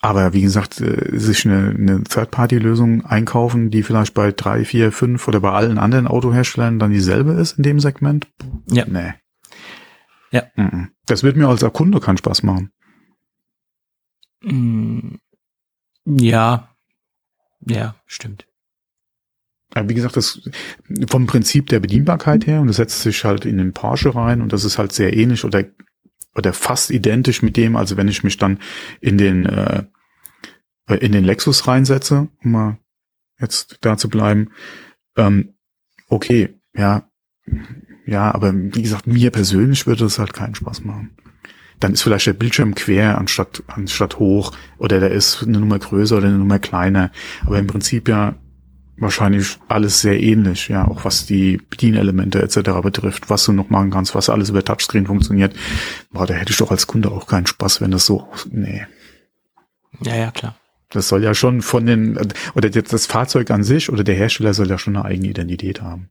Aber wie gesagt, äh, sich eine, eine Third-Party-Lösung einkaufen, die vielleicht bei drei, vier, fünf oder bei allen anderen Autoherstellern dann dieselbe ist in dem Segment?
Ja. Nee.
Ja. Das wird mir als Kunde keinen Spaß machen.
Mm. Ja. Ja, stimmt.
Wie gesagt, das vom Prinzip der Bedienbarkeit her und das setzt sich halt in den Porsche rein und das ist halt sehr ähnlich oder oder fast identisch mit dem, also wenn ich mich dann in den äh, in den Lexus reinsetze, um mal jetzt da zu bleiben, ähm, okay, ja, ja, aber wie gesagt, mir persönlich würde das halt keinen Spaß machen. Dann ist vielleicht der Bildschirm quer anstatt, anstatt hoch oder der ist eine Nummer größer oder eine Nummer kleiner. Aber im Prinzip ja wahrscheinlich alles sehr ähnlich, ja, auch was die Bedienelemente etc. betrifft, was du noch machen kannst, was alles über Touchscreen funktioniert. Boah, da hätte ich doch als Kunde auch keinen Spaß, wenn das so, nee.
Ja, ja, klar.
Das soll ja schon von den, oder das Fahrzeug an sich oder der Hersteller soll ja schon eine eigene Identität haben.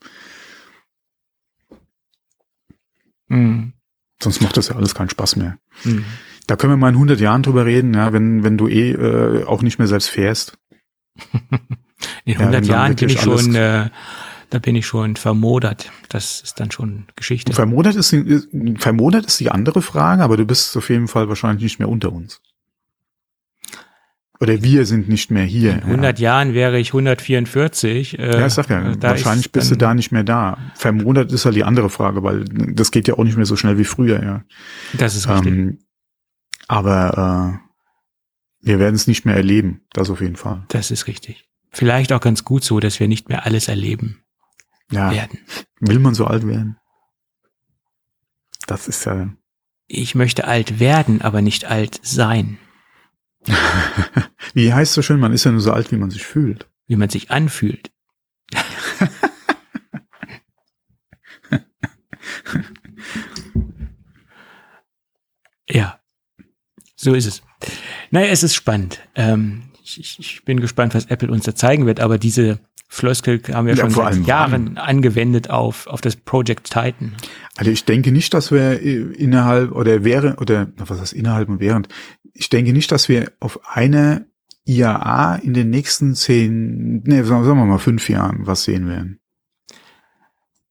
Mhm. Sonst macht das ja alles keinen Spaß mehr. Mhm. Da können wir mal in 100 Jahren drüber reden, ja, wenn, wenn du eh äh, auch nicht mehr selbst fährst.
in 100 ja, Jahren bin ich schon, äh, da bin ich schon vermodert. Das ist dann schon Geschichte.
Vermodert ist, vermodert ist die andere Frage, aber du bist auf jeden Fall wahrscheinlich nicht mehr unter uns. Oder wir sind nicht mehr hier.
In 100 ja. Jahren wäre ich 144.
Äh, ja, ich sag ja, wahrscheinlich bist du da nicht mehr da. Vermonat ist halt die andere Frage, weil das geht ja auch nicht mehr so schnell wie früher, ja.
Das ist richtig. Ähm,
aber äh, wir werden es nicht mehr erleben, das auf jeden Fall.
Das ist richtig. Vielleicht auch ganz gut so, dass wir nicht mehr alles erleben
ja. werden. Will man so alt werden? Das ist ja.
Ich möchte alt werden, aber nicht alt sein.
wie heißt so schön, man ist ja nur so alt, wie man sich fühlt.
Wie man sich anfühlt. ja, so ist es. Naja, es ist spannend. Ähm, ich, ich, bin gespannt, was Apple uns da zeigen wird, aber diese Floskel haben wir ja, schon seit Jahren angewendet auf, auf das Project Titan.
Also ich denke nicht, dass wir innerhalb oder wäre oder was heißt innerhalb und während ich denke nicht, dass wir auf eine IAA in den nächsten zehn, nee, sagen wir mal fünf Jahren was sehen werden.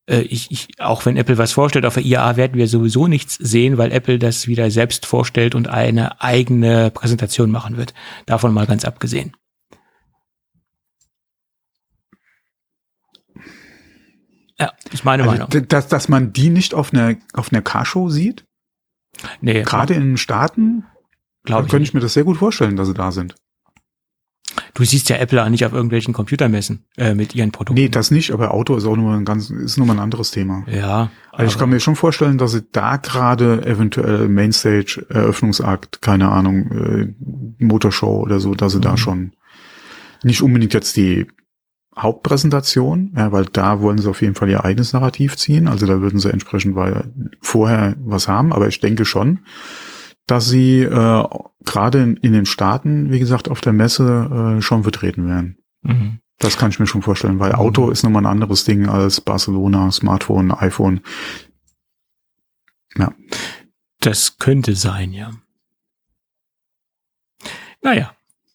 äh, ich, ich, auch wenn Apple was vorstellt, auf der IAA werden wir sowieso nichts sehen, weil Apple das wieder selbst vorstellt und eine eigene Präsentation machen wird. Davon mal ganz abgesehen. Ja, ist meine also,
Meinung. Dass, dass man die nicht auf einer auf einer Carshow sieht? Nee. Gerade in den Staaten, glaube ich. Könnte ich mir das sehr gut vorstellen, dass sie da sind.
Du siehst ja Apple auch nicht auf irgendwelchen Computermessen äh, mit ihren Produkten.
Nee, das nicht, aber Auto ist auch nur ein ganz, ist nur mal ein anderes Thema.
Ja.
Also ich kann mir schon vorstellen, dass sie da gerade eventuell Mainstage, Eröffnungsakt, keine Ahnung, äh, Motorshow oder so, dass sie mhm. da schon nicht unbedingt jetzt die Hauptpräsentation, ja, weil da wollen sie auf jeden Fall ihr eigenes Narrativ ziehen. Also da würden sie entsprechend vorher was haben, aber ich denke schon, dass sie äh, gerade in, in, den Staaten, wie gesagt, auf der Messe äh, schon vertreten werden. Mhm. Das kann ich mir schon vorstellen, weil Auto mhm. ist nochmal ein anderes Ding als Barcelona, Smartphone, iPhone.
Ja. Das könnte sein, ja. Naja,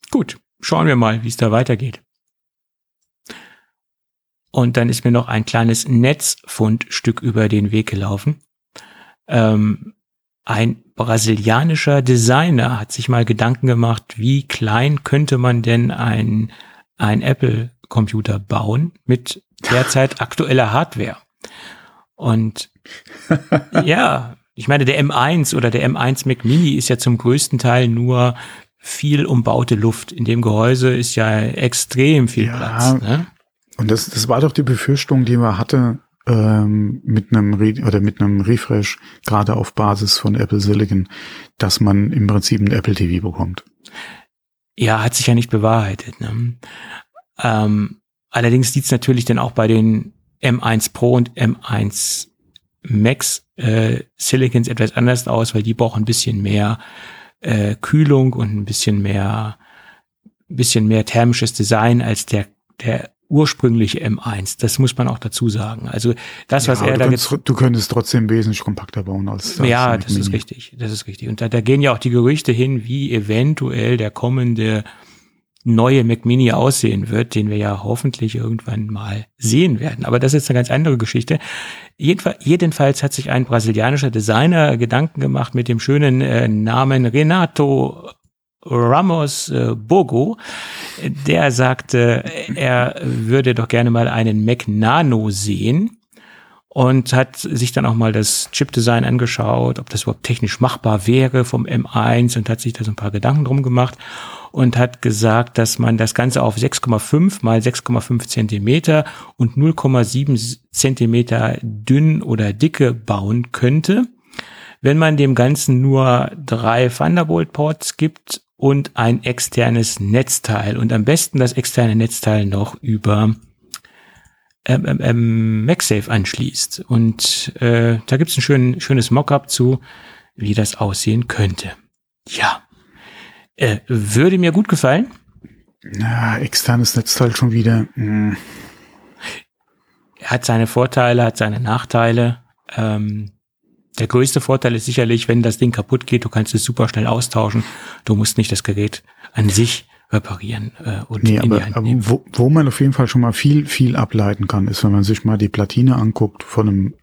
gut. Schauen wir mal, wie es da weitergeht. Und dann ist mir noch ein kleines Netzfundstück über den Weg gelaufen. Ähm, ein brasilianischer Designer hat sich mal Gedanken gemacht, wie klein könnte man denn ein, ein Apple-Computer bauen mit derzeit aktueller Hardware. Und ja, ich meine, der M1 oder der M1 Mac Mini ist ja zum größten Teil nur viel umbaute Luft. In dem Gehäuse ist ja extrem viel ja, Platz. Ne?
Und das, das war doch die Befürchtung, die man hatte ähm, mit einem Re oder mit einem Refresh, gerade auf Basis von Apple Silicon, dass man im Prinzip ein Apple TV bekommt.
Ja, hat sich ja nicht bewahrheitet. Ne? Ähm, allerdings sieht's natürlich dann auch bei den M1 Pro und M1 Max äh, Silicons etwas anders aus, weil die brauchen ein bisschen mehr äh, Kühlung und ein bisschen mehr, bisschen mehr thermisches Design als der der ursprüngliche M1. Das muss man auch dazu sagen. Also das, was ja, er
da jetzt. Du könntest trotzdem wesentlich kompakter bauen als
das. Ja, das ist richtig. Das ist richtig. Und da, da gehen ja auch die Gerüchte hin, wie eventuell der kommende neue Mac Mini aussehen wird, den wir ja hoffentlich irgendwann mal sehen werden. Aber das ist eine ganz andere Geschichte. Jedenfalls hat sich ein brasilianischer Designer Gedanken gemacht mit dem schönen äh, Namen Renato Ramos äh, Bogo, der sagte, er würde doch gerne mal einen Mac Nano sehen und hat sich dann auch mal das Chip-Design angeschaut, ob das überhaupt technisch machbar wäre vom M1 und hat sich da so ein paar Gedanken drum gemacht und hat gesagt, dass man das Ganze auf 6,5 mal 6,5 Zentimeter und 0,7 Zentimeter dünn oder dicke bauen könnte. Wenn man dem Ganzen nur drei Thunderbolt-Ports gibt und ein externes Netzteil und am besten das externe Netzteil noch über ähm, ähm, ähm MagSafe anschließt. Und äh, da gibt's ein schön, schönes Mockup zu, wie das aussehen könnte. Ja, äh, würde mir gut gefallen.
Na, externes Netzteil schon wieder. Hm.
Hat seine Vorteile, hat seine Nachteile. Ähm, der größte Vorteil ist sicherlich, wenn das Ding kaputt geht, du kannst es super schnell austauschen. Du musst nicht das Gerät an sich reparieren
äh, und nee, aber, aber wo, wo man auf jeden Fall schon mal viel viel ableiten kann, ist, wenn man sich mal die Platine anguckt von einem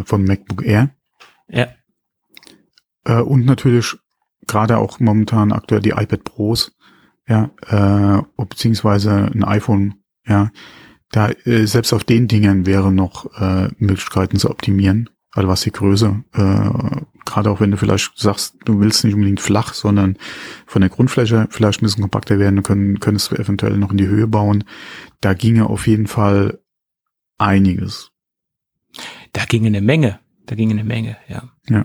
äh, von MacBook Air.
Ja.
Äh, und natürlich gerade auch momentan aktuell die iPad Pros, ja, äh, beziehungsweise ein iPhone, ja, da äh, selbst auf den Dingen wäre noch äh, Möglichkeiten zu optimieren also was die Größe, äh, gerade auch wenn du vielleicht sagst, du willst nicht unbedingt flach, sondern von der Grundfläche vielleicht ein bisschen kompakter werden, können, könntest du eventuell noch in die Höhe bauen. Da ginge auf jeden Fall einiges.
Da ginge eine Menge, da ginge eine Menge, ja.
Ja.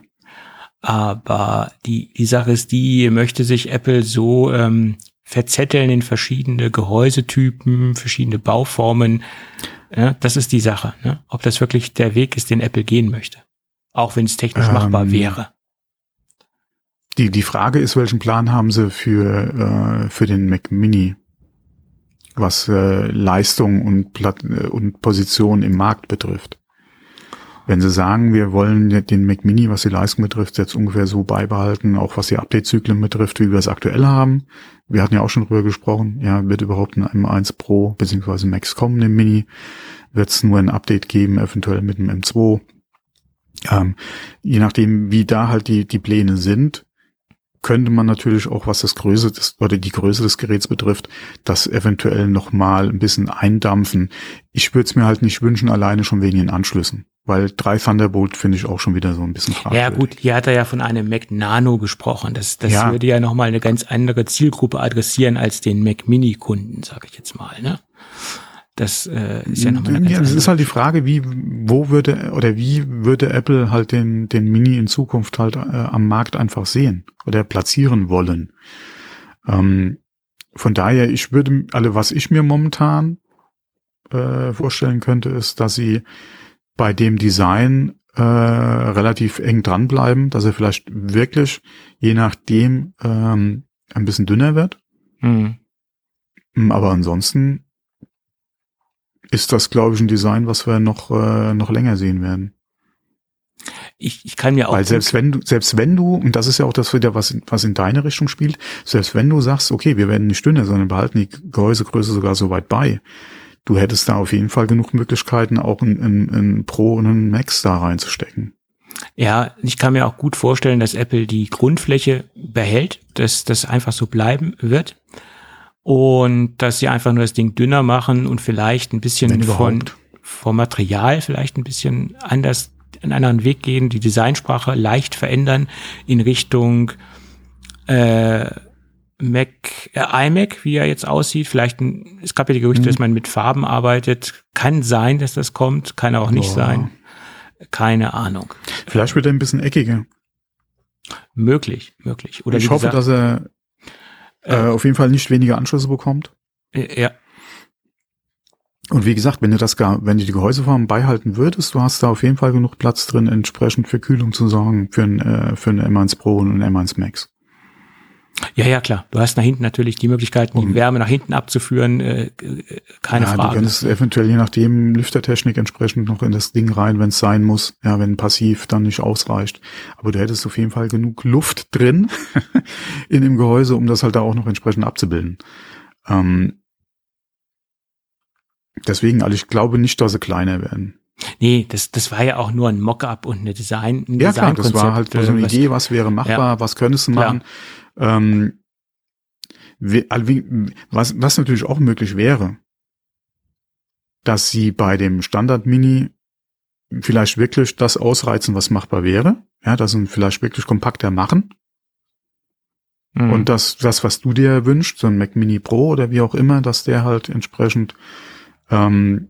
Aber die, die Sache ist die, möchte sich Apple so ähm, verzetteln in verschiedene Gehäusetypen, verschiedene Bauformen, ja, das ist die Sache, ne? ob das wirklich der Weg ist, den Apple gehen möchte. Auch wenn es technisch ähm, machbar wäre.
Die, die Frage ist, welchen Plan haben sie für, äh, für den Mac Mini, was äh, Leistung und, Plat äh, und Position im Markt betrifft? Wenn sie sagen, wir wollen den Mac Mini, was die Leistung betrifft, jetzt ungefähr so beibehalten, auch was die Update-Zyklen betrifft, wie wir es aktuell haben. Wir hatten ja auch schon drüber gesprochen, ja, wird überhaupt ein M1 Pro bzw. Max kommen im Mini, wird es nur ein Update geben, eventuell mit dem M2. Ähm, je nachdem, wie da halt die, die Pläne sind, könnte man natürlich auch, was das Größe des, oder die Größe des Geräts betrifft, das eventuell nochmal ein bisschen eindampfen. Ich würde es mir halt nicht wünschen, alleine schon wegen den Anschlüssen. Weil drei Thunderbolt finde ich auch schon wieder so ein bisschen
fragwürdig. Ja gut, hier hat er ja von einem Mac Nano gesprochen. Das, das ja. würde ja nochmal eine ganz andere Zielgruppe adressieren als den Mac Mini Kunden, sage ich jetzt mal. Ne? Das äh, ist ja nochmal eine
ja, Es ist halt die Frage, wie, wo würde oder wie würde Apple halt den, den Mini in Zukunft halt äh, am Markt einfach sehen oder platzieren wollen. Ähm, von daher, ich würde, also was ich mir momentan äh, vorstellen könnte, ist, dass sie bei dem Design äh, relativ eng dranbleiben, dass er vielleicht wirklich, je nachdem, ähm, ein bisschen dünner wird. Mhm. Aber ansonsten ist das, glaube ich, ein Design, was wir noch, äh, noch länger sehen werden.
Ich, ich kann mir auch.
Weil selbst wenn du, selbst wenn du, und das ist ja auch das wieder, was, was in deine Richtung spielt, selbst wenn du sagst, okay, wir werden nicht dünner, sondern behalten die Gehäusegröße sogar so weit bei, du hättest da auf jeden Fall genug Möglichkeiten, auch in, in, in Pro und in Max da reinzustecken.
Ja, ich kann mir auch gut vorstellen, dass Apple die Grundfläche behält, dass das einfach so bleiben wird und dass sie einfach nur das Ding dünner machen und vielleicht ein bisschen von, vom Material vielleicht ein bisschen anders, einen anderen Weg gehen, die Designsprache leicht verändern in Richtung äh, Mac, äh, iMac, wie er jetzt aussieht. Vielleicht, ein, es gab ja die Gerüchte, mhm. dass man mit Farben arbeitet. Kann sein, dass das kommt, kann auch nicht Boah. sein. Keine Ahnung.
Vielleicht wird er ein bisschen eckiger.
Möglich, möglich.
Oder ich hoffe, gesagt, dass er äh, äh, auf jeden Fall nicht weniger Anschlüsse bekommt.
Ja.
Und wie gesagt, wenn du das gar, wenn du die Gehäuseform beibehalten würdest, du hast da auf jeden Fall genug Platz drin, entsprechend für Kühlung zu sorgen, für ein, äh, für ein M1 Pro und ein M1 Max.
Ja, ja, klar. Du hast nach hinten natürlich die Möglichkeit, die Wärme nach hinten abzuführen, äh, äh, keine ja, Frage. Du
könntest eventuell je nachdem Lüftertechnik entsprechend noch in das Ding rein, wenn es sein muss, ja, wenn passiv dann nicht ausreicht. Aber du hättest auf jeden Fall genug Luft drin in dem Gehäuse, um das halt da auch noch entsprechend abzubilden. Ähm, deswegen, also ich glaube nicht, dass sie kleiner werden.
Nee, das, das war ja auch nur ein Mockup und eine Design. Ein
ja, klar, das war halt so eine was, Idee, was wäre machbar, ja, was könntest du machen. Ähm, was, was natürlich auch möglich wäre, dass sie bei dem Standard Mini vielleicht wirklich das ausreizen, was machbar wäre. Ja, dass sie vielleicht wirklich kompakter machen. Mhm. Und das, das, was du dir wünschst, so ein Mac Mini Pro oder wie auch immer, dass der halt entsprechend ähm,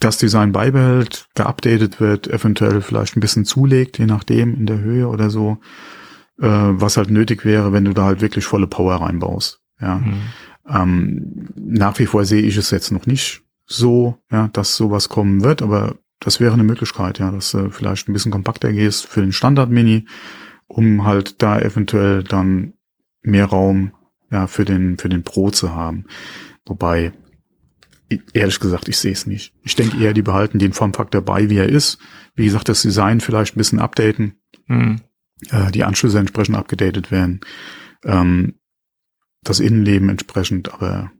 das Design beibehält, geupdatet wird, eventuell vielleicht ein bisschen zulegt, je nachdem, in der Höhe oder so, äh, was halt nötig wäre, wenn du da halt wirklich volle Power reinbaust. Ja. Mhm. Ähm, nach wie vor sehe ich es jetzt noch nicht so, ja, dass sowas kommen wird, aber das wäre eine Möglichkeit, ja, dass du vielleicht ein bisschen kompakter gehst für den Standard Mini, um halt da eventuell dann mehr Raum ja für den für den Pro zu haben. Wobei ehrlich gesagt, ich sehe es nicht. Ich denke eher, die behalten den Formfaktor bei, wie er ist. Wie gesagt, das Design vielleicht ein bisschen updaten, mhm. Äh, die Anschlüsse entsprechend abgedatet werden, ähm, das Innenleben entsprechend, aber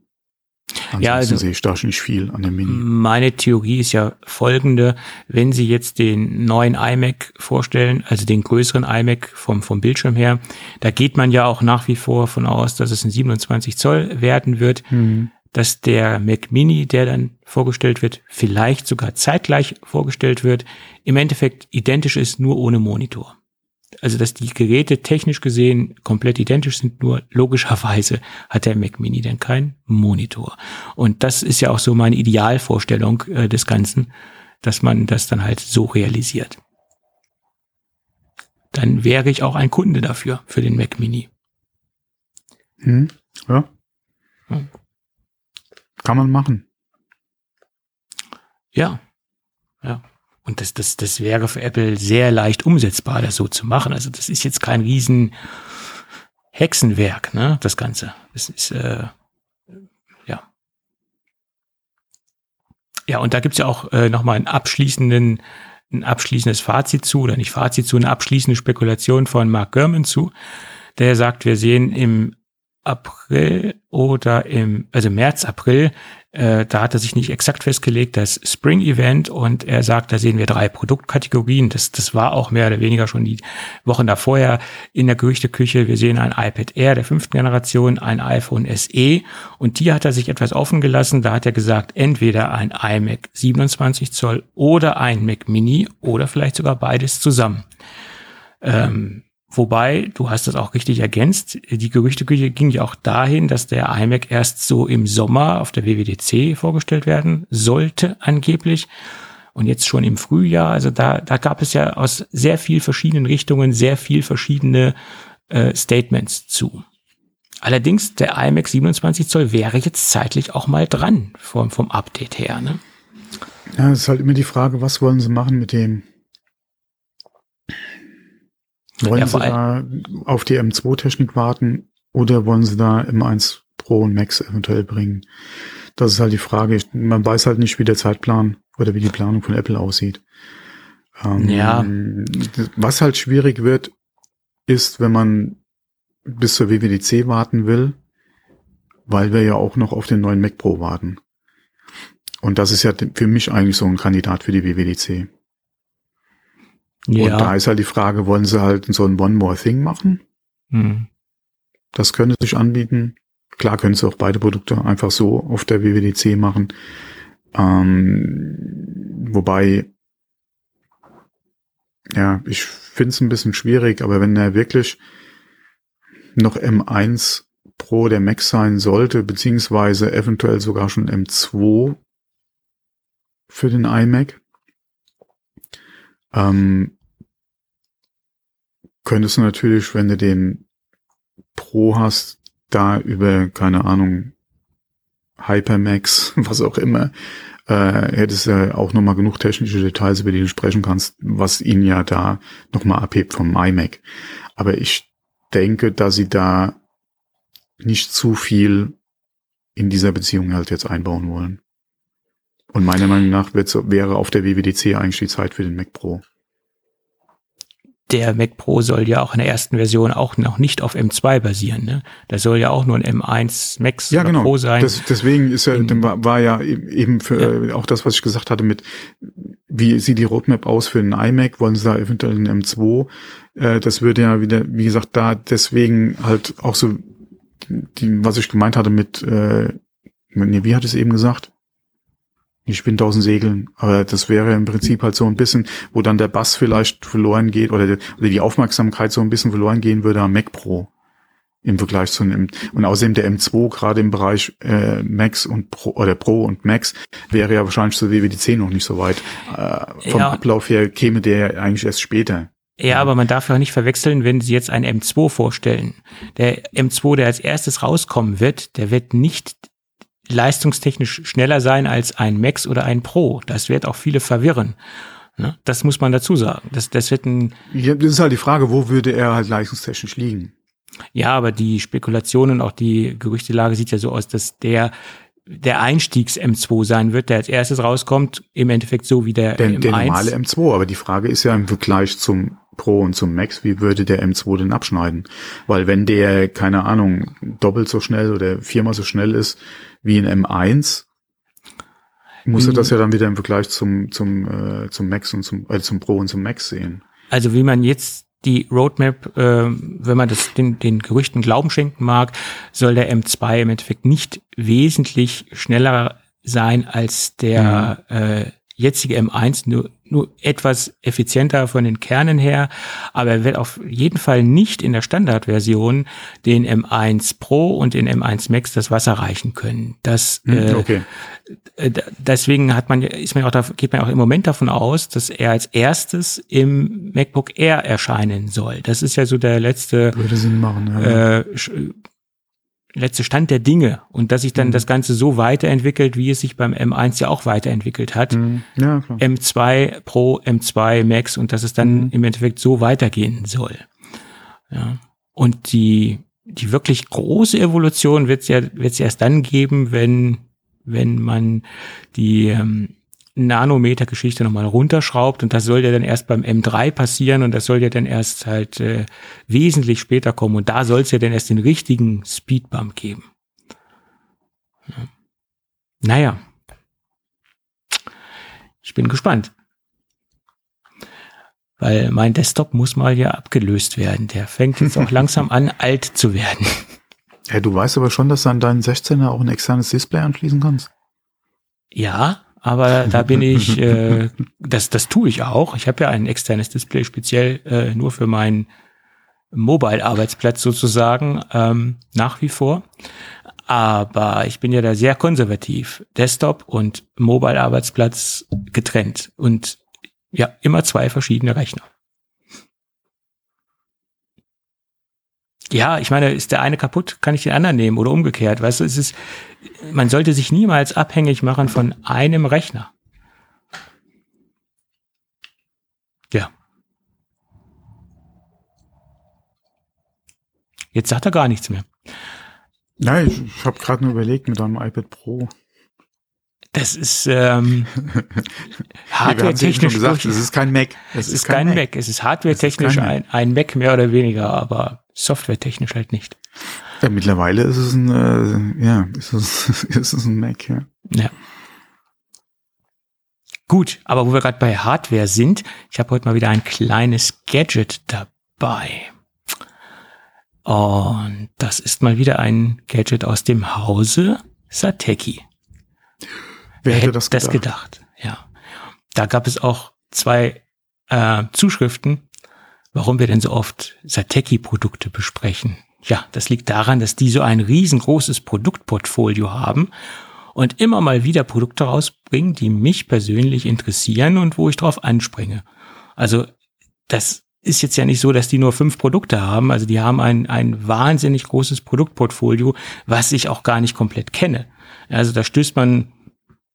Ansonsten ja, also sehe ich da nicht viel an dem Mini.
Meine Theorie ist ja folgende. Wenn Sie jetzt den neuen iMac vorstellen, also den größeren iMac vom, vom Bildschirm her, da geht man ja auch nach wie vor von aus, dass es ein 27 Zoll werden wird. Mhm dass der Mac Mini, der dann vorgestellt wird, vielleicht sogar zeitgleich vorgestellt wird, im Endeffekt identisch ist, nur ohne Monitor. Also dass die Geräte technisch gesehen komplett identisch sind, nur logischerweise hat der Mac Mini dann keinen Monitor. Und das ist ja auch so meine Idealvorstellung äh, des Ganzen, dass man das dann halt so realisiert. Dann wäre ich auch ein Kunde dafür, für den Mac Mini.
Hm, ja. Hm. Kann man machen.
Ja. Ja. Und das, das, das wäre für Apple sehr leicht umsetzbar, das so zu machen. Also das ist jetzt kein riesen Hexenwerk, ne, das Ganze. Das ist, äh, ja. Ja, und da gibt's ja auch äh, nochmal einen abschließenden ein abschließendes Fazit zu, oder nicht Fazit zu, eine abschließende Spekulation von Mark Gurman zu, der sagt, wir sehen im April oder im, also März, April, äh, da hat er sich nicht exakt festgelegt, das Spring Event und er sagt, da sehen wir drei Produktkategorien. Das, das war auch mehr oder weniger schon die Wochen davor in der Gerüchteküche. Wir sehen ein iPad Air der fünften Generation, ein iPhone SE und die hat er sich etwas offen gelassen. Da hat er gesagt, entweder ein iMac 27 Zoll oder ein Mac Mini oder vielleicht sogar beides zusammen. Ähm, Wobei, du hast das auch richtig ergänzt, die Gerüchteküche ging ja auch dahin, dass der iMac erst so im Sommer auf der WWDC vorgestellt werden sollte, angeblich. Und jetzt schon im Frühjahr, also da, da gab es ja aus sehr viel verschiedenen Richtungen sehr viel verschiedene äh, Statements zu. Allerdings, der iMac 27 Zoll wäre jetzt zeitlich auch mal dran vom, vom Update her. Ne?
Ja, es ist halt immer die Frage, was wollen sie machen mit dem? Wollen ja, Sie da auf die M2-Technik warten oder wollen Sie da M1 Pro und Max eventuell bringen? Das ist halt die Frage. Man weiß halt nicht, wie der Zeitplan oder wie die Planung von Apple aussieht.
Ähm, ja.
Was halt schwierig wird, ist, wenn man bis zur WWDC warten will, weil wir ja auch noch auf den neuen Mac Pro warten. Und das ist ja für mich eigentlich so ein Kandidat für die WWDC. Ja. Und da ist halt die Frage, wollen sie halt so ein One More Thing machen? Mhm. Das könnte sich anbieten. Klar können sie auch beide Produkte einfach so auf der WWDC machen. Ähm, wobei, ja, ich finde es ein bisschen schwierig, aber wenn er wirklich noch M1 Pro der Mac sein sollte, beziehungsweise eventuell sogar schon M2 für den iMac, ähm, könntest du natürlich, wenn du den Pro hast, da über, keine Ahnung, Hypermax, was auch immer, äh, hättest du auch nochmal genug technische Details, über die du sprechen kannst, was ihn ja da nochmal abhebt vom iMac. Aber ich denke, dass sie da nicht zu viel in dieser Beziehung halt jetzt einbauen wollen. Und meiner Meinung nach wäre auf der WWDC eigentlich die Zeit für den Mac Pro
der Mac Pro soll ja auch in der ersten Version auch noch nicht auf M2 basieren. Ne? Das soll ja auch nur ein M1 Max
ja, genau.
Pro sein.
Das, deswegen ist ja, war, war ja eben für ja. Äh, auch das, was ich gesagt hatte mit, wie sieht die Roadmap aus für einen iMac? Wollen sie da eventuell einen M2? Äh, das würde ja wieder, wie gesagt, da deswegen halt auch so, die, was ich gemeint hatte mit, äh, nee, wie hat es eben gesagt? Ich bin tausend Segeln. Aber das wäre im Prinzip halt so ein bisschen, wo dann der Bass vielleicht verloren geht oder, die, oder die Aufmerksamkeit so ein bisschen verloren gehen würde am Mac Pro im Vergleich zu einem und außerdem der M2 gerade im Bereich äh, Max und Pro oder Pro und Max wäre ja wahrscheinlich zur WWDC noch nicht so weit. Äh, vom ja. Ablauf her käme der eigentlich erst später.
Ja, aber man darf ja nicht verwechseln, wenn Sie jetzt einen M2 vorstellen. Der M2, der als erstes rauskommen wird, der wird nicht leistungstechnisch schneller sein als ein Max oder ein Pro. Das wird auch viele verwirren. Ne? Das muss man dazu sagen. Das, das wird ein.
Ja, das ist halt die Frage, wo würde er halt leistungstechnisch liegen?
Ja, aber die Spekulationen, auch die Gerüchtelage sieht ja so aus, dass der der Einstiegs M2 sein wird, der als erstes rauskommt, im Endeffekt so wie der,
der M1. Der normale M2, aber die Frage ist ja im Vergleich zum Pro und zum Max, wie würde der M2 denn abschneiden? Weil wenn der, keine Ahnung, doppelt so schnell oder viermal so schnell ist wie ein M1, muss er das ja dann wieder im Vergleich zum, zum, äh, zum Max und zum, äh, zum Pro und zum Max sehen.
Also wie man jetzt die Roadmap, äh, wenn man das den, den Gerüchten Glauben schenken mag, soll der M2 im Endeffekt nicht wesentlich schneller sein als der mhm. äh, jetzige M1 nur, nur etwas effizienter von den Kernen her, aber er wird auf jeden Fall nicht in der Standardversion den M1 Pro und den M1 Max das Wasser reichen können. Das,
hm, äh, okay.
äh, deswegen hat man, ist man auch da, geht man auch im Moment davon aus, dass er als erstes im MacBook Air erscheinen soll. Das ist ja so der letzte
Würde Sinn machen, ja.
äh, letzte Stand der Dinge und dass sich dann mhm. das Ganze so weiterentwickelt, wie es sich beim M1 ja auch weiterentwickelt hat. Mhm. Ja, klar. M2 Pro, M2 Max und dass es dann mhm. im Endeffekt so weitergehen soll. Ja. Und die, die wirklich große Evolution wird es ja, wird's erst dann geben, wenn, wenn man die, ähm, Nanometer-Geschichte nochmal runterschraubt und das soll ja dann erst beim M3 passieren und das soll ja dann erst halt äh, wesentlich später kommen und da soll es ja dann erst den richtigen Speedbump geben. Ja. Naja. Ich bin gespannt. Weil mein Desktop muss mal ja abgelöst werden. Der fängt jetzt auch langsam an, alt zu werden.
Ja, du weißt aber schon, dass du an deinen 16er auch ein externes Display anschließen kannst.
Ja, aber da bin ich, äh, das, das tue ich auch. Ich habe ja ein externes Display speziell äh, nur für meinen Mobile-Arbeitsplatz sozusagen ähm, nach wie vor. Aber ich bin ja da sehr konservativ. Desktop und Mobile-Arbeitsplatz getrennt. Und ja, immer zwei verschiedene Rechner. Ja, ich meine, ist der eine kaputt, kann ich den anderen nehmen oder umgekehrt. Weißt du, es ist, man sollte sich niemals abhängig machen von einem Rechner. Ja. Jetzt sagt er gar nichts mehr.
Nein, ich, ich habe gerade nur überlegt mit einem iPad Pro.
Das ist ähm,
hardware-technisch. gesagt, es ist kein Mac.
Es ist, ist kein Mac. Mac. Es ist hardware-technisch ein, ein Mac mehr oder weniger, aber software-technisch halt nicht.
Ja, mittlerweile ist es ein, äh, ja, ist es, ist es ein Mac, ja.
Ja. Gut, aber wo wir gerade bei Hardware sind, ich habe heute mal wieder ein kleines Gadget dabei. Und das ist mal wieder ein Gadget aus dem Hause Sateki. Wer hätte das gedacht? das gedacht? Ja. Da gab es auch zwei äh, Zuschriften, warum wir denn so oft Sateki-Produkte besprechen. Ja, das liegt daran, dass die so ein riesengroßes Produktportfolio haben und immer mal wieder Produkte rausbringen, die mich persönlich interessieren und wo ich drauf anspringe. Also das ist jetzt ja nicht so, dass die nur fünf Produkte haben. Also die haben ein, ein wahnsinnig großes Produktportfolio, was ich auch gar nicht komplett kenne. Also da stößt man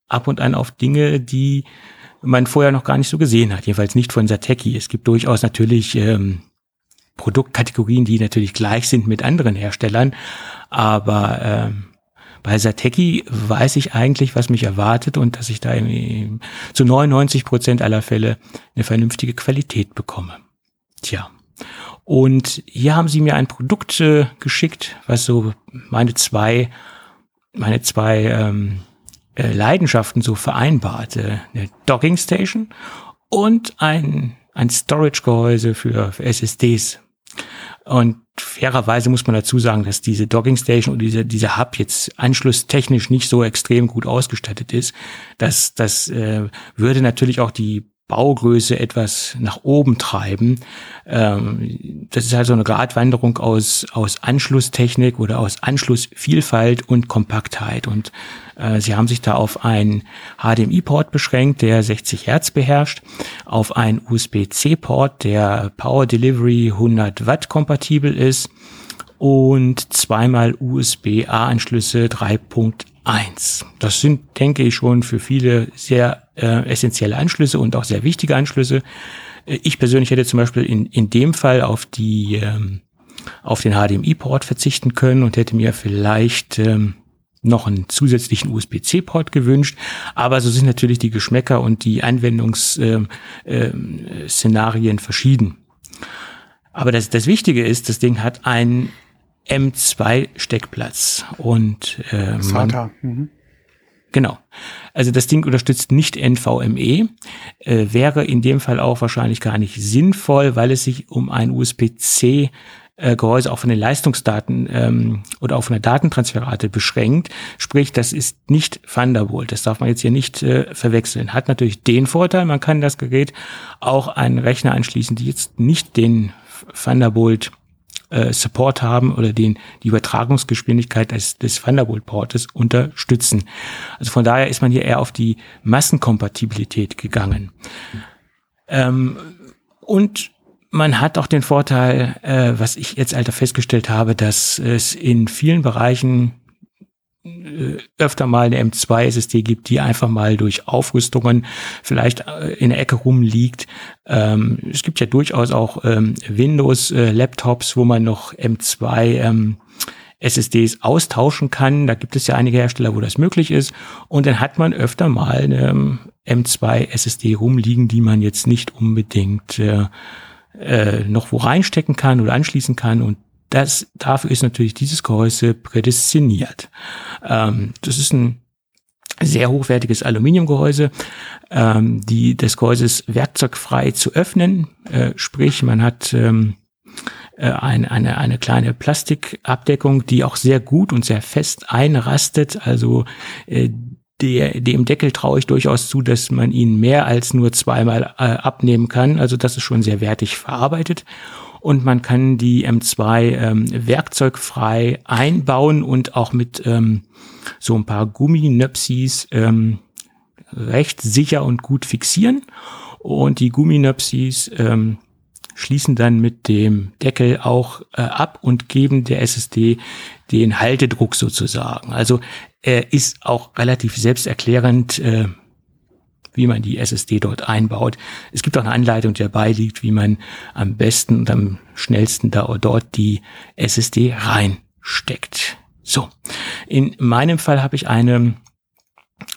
ab und an auf Dinge, die man vorher noch gar nicht so gesehen hat. Jedenfalls nicht von Sateki. Es gibt durchaus natürlich ähm, Produktkategorien, die natürlich gleich sind mit anderen Herstellern. Aber ähm, bei Sateki weiß ich eigentlich, was mich erwartet und dass ich da im, zu 99 Prozent aller Fälle eine vernünftige Qualität bekomme. Tja. Und hier haben sie mir ein Produkt äh, geschickt, was so meine zwei, meine zwei ähm, äh, Leidenschaften so vereinbart. Äh, eine Docking Station und ein, ein Storage-Gehäuse für, für SSDs. Und fairerweise muss man dazu sagen, dass diese Docking Station und diese, dieser Hub jetzt anschlusstechnisch nicht so extrem gut ausgestattet ist. Das, das äh, würde natürlich auch die Baugröße etwas nach oben treiben. Ähm, das ist halt so eine Gratwanderung aus, aus Anschlusstechnik oder aus Anschlussvielfalt und Kompaktheit. Und äh, sie haben sich da auf einen HDMI-Port beschränkt, der 60 Hertz beherrscht, auf einen USB-C-Port, der Power Delivery 100 Watt kompatibel ist und zweimal USB-A-Anschlüsse 3.1. Das sind, denke ich, schon für viele sehr äh, essentielle Anschlüsse und auch sehr wichtige Anschlüsse. Äh, ich persönlich hätte zum Beispiel in, in dem Fall auf die ähm, auf den HDMI-Port verzichten können und hätte mir vielleicht ähm, noch einen zusätzlichen USB-C-Port gewünscht. Aber so sind natürlich die Geschmäcker und die Anwendungsszenarien ähm, äh, verschieden. Aber das, das Wichtige ist, das Ding hat einen M2-Steckplatz und äh, man, mhm. Genau. Also das Ding unterstützt nicht NVMe, äh, wäre in dem Fall auch wahrscheinlich gar nicht sinnvoll, weil es sich um ein USB-C äh, Gehäuse auch von den Leistungsdaten ähm, oder auch von der Datentransferrate beschränkt. Sprich, das ist nicht Thunderbolt. Das darf man jetzt hier nicht äh, verwechseln. Hat natürlich den Vorteil, man kann das Gerät auch an Rechner anschließen, die jetzt nicht den Thunderbolt äh, Support haben oder den die Übertragungsgeschwindigkeit des, des Thunderbolt-Portes unterstützen. Also von daher ist man hier eher auf die Massenkompatibilität gegangen. Ähm, und man hat auch den Vorteil, äh, was ich jetzt alter festgestellt habe, dass es in vielen Bereichen öfter mal eine M2 SSD gibt, die einfach mal durch Aufrüstungen vielleicht äh, in der Ecke rumliegt. Ähm, es gibt ja durchaus auch ähm, Windows-Laptops, äh, wo man noch M2 ähm, SSDs austauschen kann. Da gibt es ja einige Hersteller, wo das möglich ist. Und dann hat man öfter mal eine M2 SSD rumliegen, die man jetzt nicht unbedingt äh, äh, noch wo reinstecken kann oder anschließen kann. Und das, dafür ist natürlich dieses Gehäuse prädestiniert. Ähm, das ist ein sehr hochwertiges Aluminiumgehäuse. Ähm, die, das Gehäuse ist werkzeugfrei zu öffnen, äh, sprich man hat ähm, äh, eine, eine, eine kleine Plastikabdeckung, die auch sehr gut und sehr fest einrastet. Also äh, der, dem Deckel traue ich durchaus zu, dass man ihn mehr als nur zweimal äh, abnehmen kann. Also das ist schon sehr wertig verarbeitet. Und man kann die M2 ähm, werkzeugfrei einbauen und auch mit ähm, so ein paar Gumminöpsis ähm, recht sicher und gut fixieren. Und die Gumminöpsis ähm, schließen dann mit dem Deckel auch äh, ab und geben der SSD den Haltedruck sozusagen. Also er ist auch relativ selbsterklärend, äh, wie man die SSD dort einbaut. Es gibt auch eine Anleitung, die dabei liegt, wie man am besten und am schnellsten da dort die SSD reinsteckt. So, in meinem Fall habe ich eine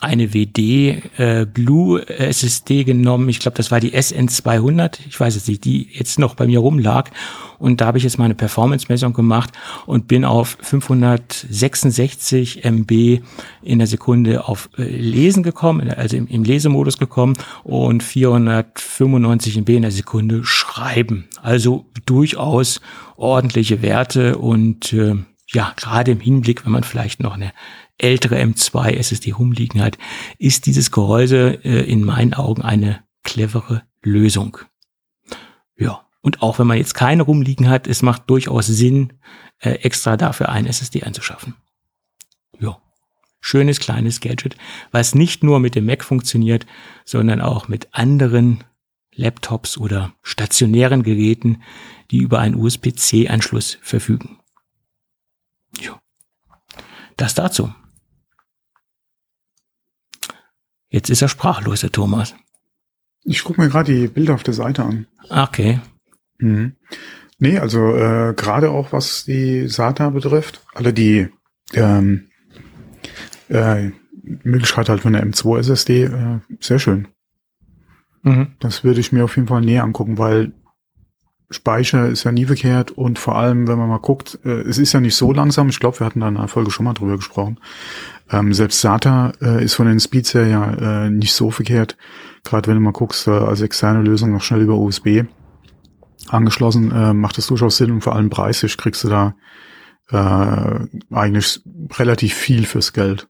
eine WD äh, Blue SSD genommen. Ich glaube, das war die SN200. Ich weiß jetzt nicht, die jetzt noch bei mir rumlag. Und da habe ich jetzt mal eine Performance-Messung gemacht und bin auf 566 MB in der Sekunde auf äh, Lesen gekommen, also im, im Lesemodus gekommen und 495 MB in der Sekunde Schreiben. Also durchaus ordentliche Werte und äh, ja, gerade im Hinblick, wenn man vielleicht noch eine ältere M2 SSD rumliegen hat, ist dieses Gehäuse äh, in meinen Augen eine clevere Lösung. Ja, und auch wenn man jetzt keine rumliegen hat, es macht durchaus Sinn, äh, extra dafür ein SSD anzuschaffen. Ja, schönes kleines Gadget, was nicht nur mit dem Mac funktioniert, sondern auch mit anderen Laptops oder stationären Geräten, die über einen USB-C-Anschluss verfügen. Ja. Das dazu. Jetzt ist er sprachlos, der Thomas.
Ich gucke mir gerade die Bilder auf der Seite an.
Okay.
Mhm. Nee, also äh, gerade auch was die SATA betrifft, alle die ähm, äh, Möglichkeit halt von der M2 SSD, äh, sehr schön. Mhm. Das würde ich mir auf jeden Fall näher angucken, weil Speicher ist ja nie verkehrt und vor allem, wenn man mal guckt, äh, es ist ja nicht so langsam. Ich glaube, wir hatten da in einer Folge schon mal drüber gesprochen. Ähm, selbst SATA äh, ist von den Speeds her ja äh, nicht so verkehrt. Gerade wenn du mal guckst, äh, als externe Lösung noch schnell über USB angeschlossen, äh, macht das durchaus Sinn und vor allem preislich kriegst du da äh, eigentlich relativ viel fürs Geld.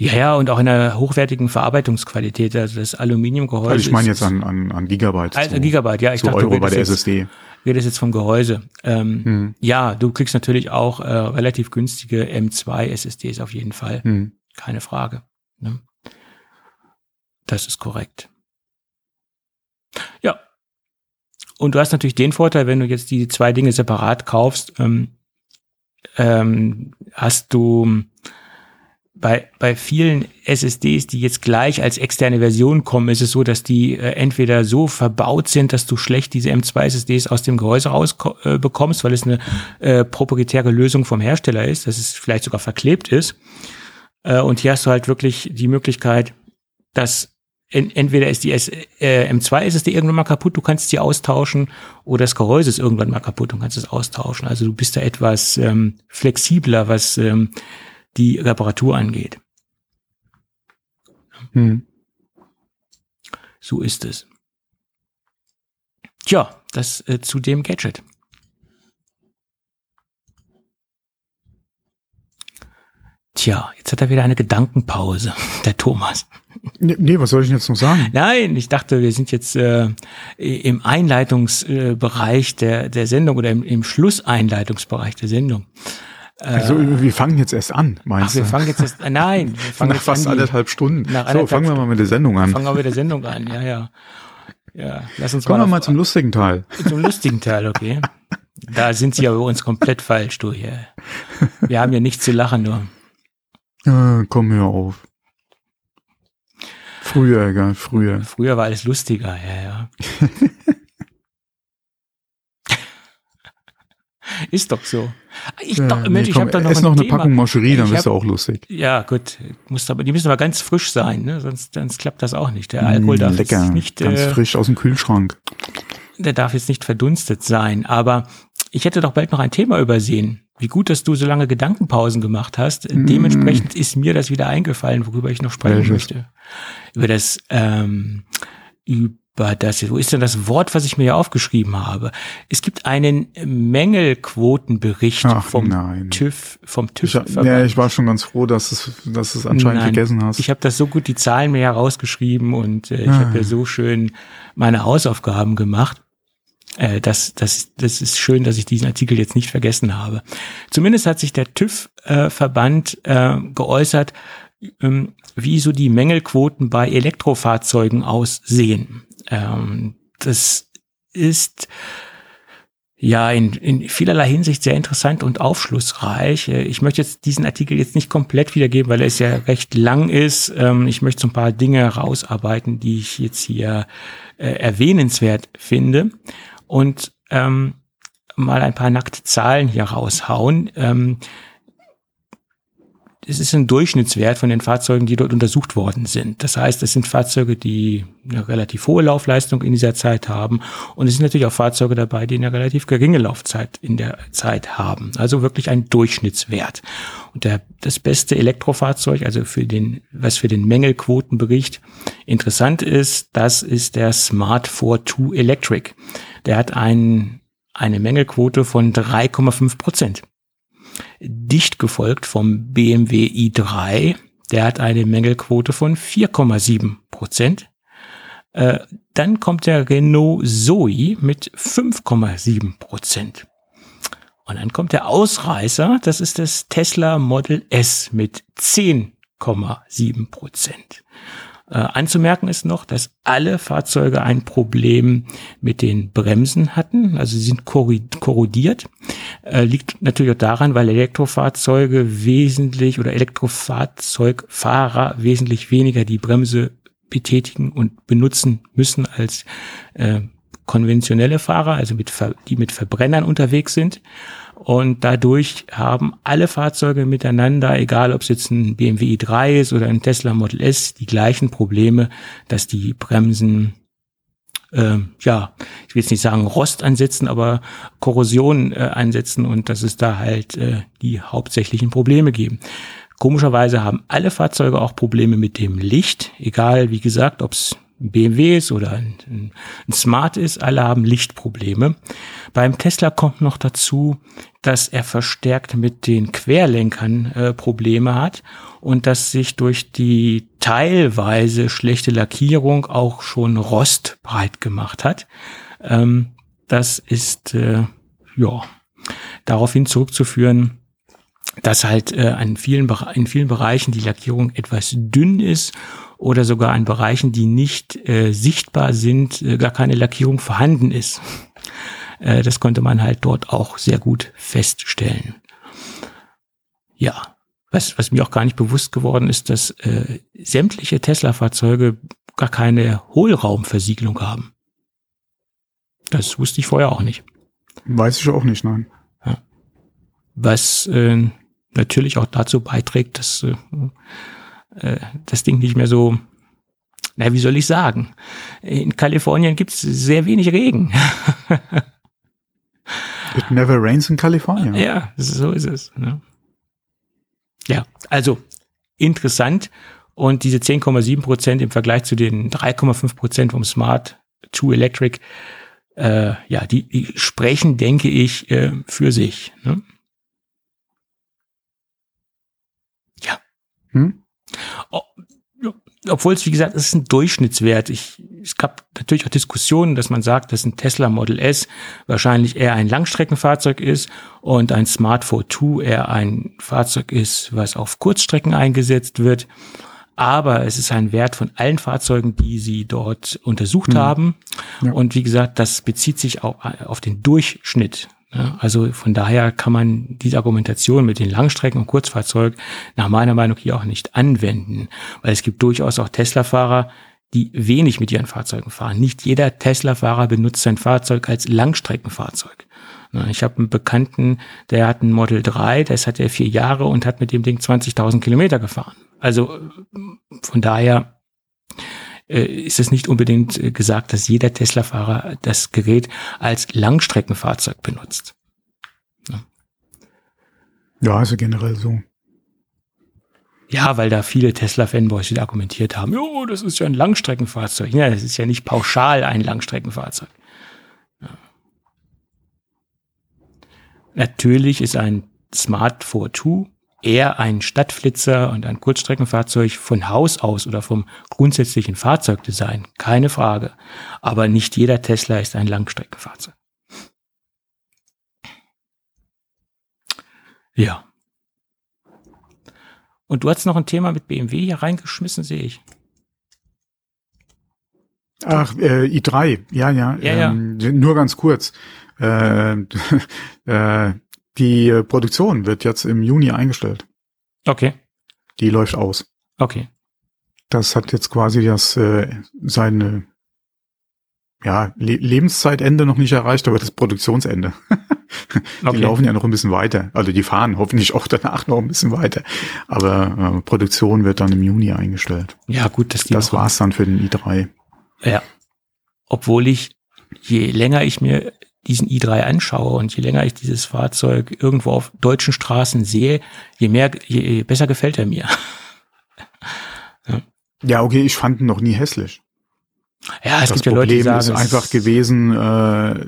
Ja, ja, und auch in einer hochwertigen Verarbeitungsqualität. Also das Aluminiumgehäuse. Also
ich meine jetzt an, an, an Gigabyte.
Also so, Gigabyte, ja. Ich
dachte, Euro bei der jetzt, SSD.
Redest jetzt vom Gehäuse. Ähm, hm. Ja, du kriegst natürlich auch äh, relativ günstige M2 SSDs auf jeden Fall. Hm. Keine Frage. Ne? Das ist korrekt. Ja. Und du hast natürlich den Vorteil, wenn du jetzt die zwei Dinge separat kaufst, ähm, ähm, hast du bei, bei vielen SSDs, die jetzt gleich als externe Version kommen, ist es so, dass die äh, entweder so verbaut sind, dass du schlecht diese M2 SSDs aus dem Gehäuse rausbekommst, äh, weil es eine äh, proprietäre Lösung vom Hersteller ist, dass es vielleicht sogar verklebt ist. Äh, und hier hast du halt wirklich die Möglichkeit, dass en entweder ist die S äh, M2 SSD irgendwann mal kaputt, du kannst sie austauschen, oder das Gehäuse ist irgendwann mal kaputt und kannst es austauschen. Also du bist da etwas ähm, flexibler, was ähm, die Reparatur angeht. Hm. So ist es. Tja, das äh, zu dem Gadget. Tja, jetzt hat er wieder eine Gedankenpause, der Thomas.
Nee, nee, was soll ich jetzt noch sagen?
Nein, ich dachte, wir sind jetzt äh, im Einleitungsbereich der, der Sendung oder im, im Schlusseinleitungsbereich der Sendung.
Also wir fangen jetzt erst an, meinst
Ach, wir fangen jetzt erst, nein, wir fangen
nach jetzt fast an anderthalb Stunden.
Nach
so, fangen wir mal mit der Sendung an.
Fangen wir mit der Sendung an, ja, ja. Ja,
lass uns Kommen mal wir mal zum lustigen Teil.
Zum lustigen Teil, okay. Da sind sie ja über uns komplett falsch, du hier. Wir haben ja nichts zu lachen, nur.
Äh, komm hör auf. Früher, egal, früher.
Früher war alles lustiger, ja, ja. Ist doch so. Ich,
Ja,
doch,
nee,
Mensch, ich
komm,
habe da noch ein
noch eine
Thema.
Packung Moscherie, dann
Ich
bist du auch lustig.
Ja, gut, muss aber, die müssen aber ganz frisch sein, ne? sonst, sonst klappt das auch nicht. Der Alkohol
Mm,
darf
lecker,
jetzt nicht,
ganz
äh,
frisch aus dem Kühlschrank.
der darf jetzt nicht verdunstet sein. Aber ich hätte doch bald noch ein Thema übersehen. Wie gut, dass du so lange Gedankenpausen gemacht hast. Dementsprechend ist mir das wieder eingefallen, worüber ich noch sprechen
Welches?
möchte. Über das, ähm, über das, wo ist denn das Wort, was ich mir hier aufgeschrieben habe? Es gibt einen Mängelquotenbericht
Ach,
vom
nein.
TÜV, vom TÜV.
Ich, ja, ich war schon ganz froh, dass es, dass es anscheinend
Nein,
vergessen hast.
Ich habe das so gut die Zahlen mir herausgeschrieben und äh, ich
Ah.
habe ja so schön meine Hausaufgaben gemacht. Äh, das, das, das ist schön, dass ich diesen Artikel jetzt nicht vergessen habe. Zumindest hat sich der TÜV-Verband äh, geäußert, ähm, wie so die Mängelquoten bei Elektrofahrzeugen aussehen. Ähm, das ist ja, in, in vielerlei Hinsicht sehr interessant und aufschlussreich. Äh, Ich möchte jetzt diesen Artikel jetzt nicht komplett wiedergeben, weil er ja recht lang ist. Ähm, Ich möchte so ein paar Dinge herausarbeiten, die ich jetzt hier äh, erwähnenswert finde und ähm, mal ein paar nackte Zahlen hier raushauen. Ähm, es ist ein Durchschnittswert von den Fahrzeugen, die dort untersucht worden sind. Das heißt, es sind Fahrzeuge, die eine relativ hohe Laufleistung in dieser Zeit haben. Und es sind natürlich auch Fahrzeuge dabei, die eine relativ geringe Laufzeit in der Zeit haben. Also wirklich ein Durchschnittswert. Und der, das beste Elektrofahrzeug, also für den, was für den Mängelquotenbericht interessant ist, das ist der Smart 42 Electric. Der hat ein, eine Mängelquote von 3,5 Prozent dicht gefolgt vom BMW i3. Der hat eine Mängelquote von 4,7 Prozent. Äh, dann kommt der Renault Zoe mit 5,7 Prozent. Und dann kommt der Ausreißer, das ist das Tesla Model S mit 10,7 Prozent. Äh, anzumerken ist noch, dass alle Fahrzeuge ein Problem mit den Bremsen hatten, also sie sind korrodiert. Äh, liegt natürlich auch daran, weil Elektrofahrzeuge wesentlich oder Elektrofahrzeugfahrer wesentlich weniger die Bremse betätigen und benutzen müssen als äh, konventionelle Fahrer, also mit, die mit Verbrennern unterwegs sind. Und dadurch haben alle Fahrzeuge miteinander, egal ob es jetzt ein BMW i3 ist oder ein Tesla Model S, die gleichen Probleme, dass die Bremsen, äh, ja, ich will jetzt nicht sagen Rost ansetzen, aber Korrosion äh, ansetzen und dass es da halt äh, die hauptsächlichen Probleme geben. Komischerweise haben alle Fahrzeuge auch Probleme mit dem Licht, egal wie gesagt, ob es ein BMW ist oder ein, ein Smart ist, alle haben Lichtprobleme. Beim Tesla kommt noch dazu, dass er verstärkt mit den Querlenkern äh, Probleme hat und dass sich durch die teilweise schlechte Lackierung auch schon Rost breit gemacht hat. Ähm, das ist äh, ja daraufhin zurückzuführen, dass halt äh, an vielen, in vielen Bereichen die Lackierung etwas dünn ist oder sogar in Bereichen, die nicht äh, sichtbar sind, äh, gar keine Lackierung vorhanden ist. Äh, das konnte man halt dort auch sehr gut feststellen. Ja, was, was mir auch gar nicht bewusst geworden ist, dass äh, sämtliche Tesla-Fahrzeuge gar keine Hohlraumversiegelung haben. Das wusste ich vorher auch nicht.
Weiß ich auch nicht, nein.
was äh, natürlich auch dazu beiträgt, dass äh, äh, das Ding nicht mehr so, na, wie soll ich sagen? In Kalifornien gibt es sehr wenig Regen.
It never rains in California.
ja, so ist es. Ne? Ja, also interessant. Und diese 10,7 Prozent im Vergleich zu den 3,5 Prozent vom Smart 2 Electric, äh, ja, die, die sprechen, denke ich, äh, für sich. Ne?
Hm?
Oh, ja, obwohl es, wie gesagt, es ist ein Durchschnittswert. Ich, es gab natürlich auch Diskussionen, dass man sagt, dass ein Tesla Model S wahrscheinlich eher ein Langstreckenfahrzeug ist und ein Smart 42 eher ein Fahrzeug ist, was auf Kurzstrecken eingesetzt wird. Aber es ist ein Wert von allen Fahrzeugen, die sie dort untersucht haben.
Ja.
Und wie gesagt, das bezieht sich auch auf den Durchschnitt. Also von daher kann man diese Argumentation mit den Langstrecken- und Kurzfahrzeug nach meiner Meinung hier auch nicht anwenden, weil es gibt durchaus auch Tesla-Fahrer, die wenig mit ihren Fahrzeugen fahren. Nicht jeder Tesla-Fahrer benutzt sein Fahrzeug als Langstreckenfahrzeug. Ich habe einen Bekannten, der hat ein Model 3, das hat er vier Jahre und hat mit dem Ding 20.000 Kilometer gefahren. Also von daher äh, ist es nicht unbedingt äh, gesagt, dass jeder Tesla-Fahrer das Gerät als Langstreckenfahrzeug benutzt.
Ja, ja generell so.
Ja, weil da viele Tesla-Fanboys wieder argumentiert haben, jo, das ist ja ein Langstreckenfahrzeug. Ja, das ist ja nicht pauschal ein Langstreckenfahrzeug. Ja. Natürlich ist ein Smart 4 eher ein Stadtflitzer und ein Kurzstreckenfahrzeug von Haus aus oder vom grundsätzlichen Fahrzeugdesign, keine Frage. Aber nicht jeder Tesla ist ein Langstreckenfahrzeug. Ja. Und du hast noch ein Thema mit BMW hier reingeschmissen, sehe ich.
Ach, äh, i3, ja, ja.
ja,
ähm, Nur ganz kurz. Äh, äh, die Produktion wird jetzt im Juni eingestellt.
Okay.
Die läuft aus.
Okay.
Das hat jetzt quasi das äh, seine ja, Le Lebenszeitende noch nicht erreicht, aber das Produktionsende. die okay. laufen ja noch ein bisschen weiter. Also die fahren hoffentlich auch danach noch ein bisschen weiter. Aber äh, Produktion wird dann im Juni eingestellt.
Ja, gut, dass die
Das war's dann für den i3.
Ja. Obwohl ich, je länger ich mir diesen i3 anschaue und je länger ich dieses Fahrzeug irgendwo auf deutschen Straßen sehe, je mehr, je besser gefällt er mir.
ja. ja, okay, ich fand ihn noch nie hässlich.
Ja, es das gibt ja Leute, die sagen,
ist einfach gewesen, äh,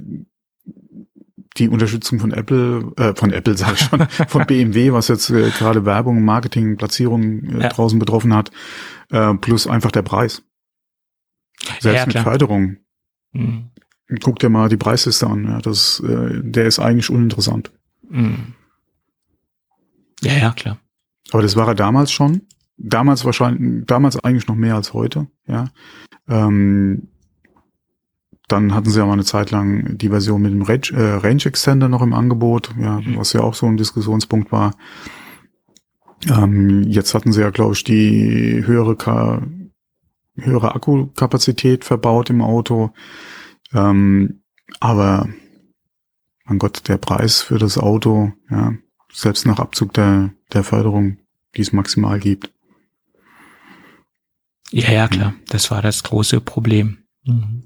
die Unterstützung von Apple, äh, von Apple sage ich schon, von BMW, was jetzt äh, gerade Werbung, Marketing, Platzierung äh, ja. draußen betroffen hat, äh, plus einfach der Preis. Selbst ja, mit Förderung. Mhm. Guck dir mal die Preisliste an. Ja, das, äh, der ist eigentlich uninteressant. Mhm.
Ja, ja, klar.
Aber das war er damals schon. Damals wahrscheinlich, damals eigentlich noch mehr als heute. Ja. Ähm, dann hatten sie ja mal eine Zeit lang die Version mit dem Range, äh, Range Extender noch im Angebot, ja, mhm. was ja auch so ein Diskussionspunkt war. Ähm, jetzt hatten sie ja, glaube ich, die höhere, Ka höhere Akkukapazität verbaut im Auto. Ähm, aber mein Gott, der Preis für das Auto, ja, selbst nach Abzug der, der Förderung, die es maximal gibt.
Ja, ja, klar. Das war das große Problem. Mhm.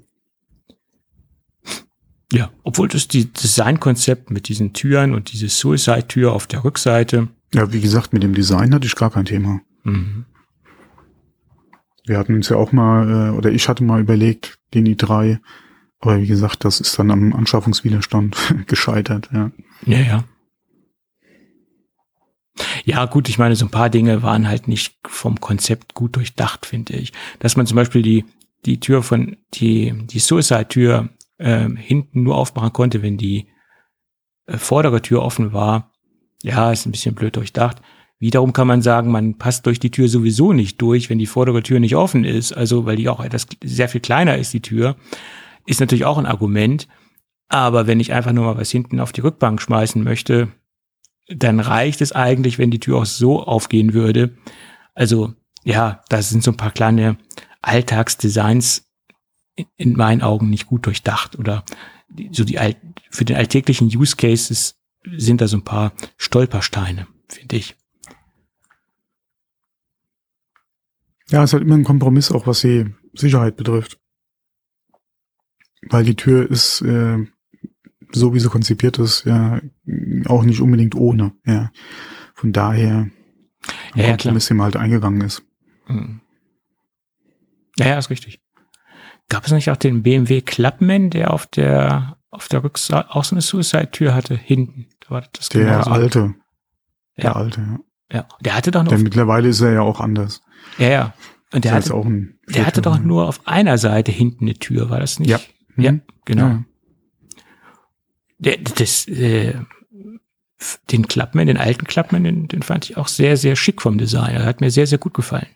Ja, obwohl das die Designkonzept mit diesen Türen und diese Suicide-Tür auf der Rückseite.
Ja, wie gesagt, mit dem Design hatte ich gar kein Thema. Mhm. Wir hatten uns ja auch mal, äh, oder ich hatte mal überlegt, den i3 aber wie gesagt, das ist dann am Anschaffungswiderstand gescheitert, ja.
Ja, ja. Ja, gut, ich meine, so ein paar Dinge waren halt nicht vom Konzept gut durchdacht, finde ich. Dass man zum Beispiel die, die Tür von, die, die Suicide-Tür äh, hinten nur aufmachen konnte, wenn die äh, vordere Tür offen war. Ja, ist ein bisschen blöd durchdacht. Wiederum kann man sagen, man passt durch die Tür sowieso nicht durch, wenn die vordere Tür nicht offen ist. Also, weil die auch etwas sehr viel kleiner ist, die Tür. Ist natürlich auch ein Argument. Aber wenn ich einfach nur mal was hinten auf die Rückbank schmeißen möchte, dann reicht es eigentlich, wenn die Tür auch so aufgehen würde. Also ja, da sind so ein paar kleine Alltagsdesigns in meinen Augen nicht gut durchdacht oder so die für den alltäglichen Use Cases sind da so ein paar Stolpersteine, finde ich.
Ja, es ist halt immer ein Kompromiss, auch was die Sicherheit betrifft. Weil die Tür ist, äh, so wie sie konzipiert ist, ja, auch nicht unbedingt ohne. Ja. Von daher ein ja, Kompromiss, ja, halt eingegangen ist. Mhm.
Ja, ja, ist richtig. Gab es nicht auch den BMW Clubman, der auf der auf der Rückseite auch so eine Suicide-Tür hatte, hinten?
Da war das der genauso. alte. Der ja. alte, ja.
Ja, der hatte doch noch.
Der mittlerweile ist er ja auch anders.
Ja, ja. Und der hatte, auch ein der hatte doch nur auf einer Seite hinten eine Tür, war das nicht?
Ja.
Mhm. Ja, genau. Ja. Der, das, äh, den Clubman, den alten Clubman, den, den fand ich auch sehr, sehr schick vom Design. Er hat mir sehr, sehr gut gefallen.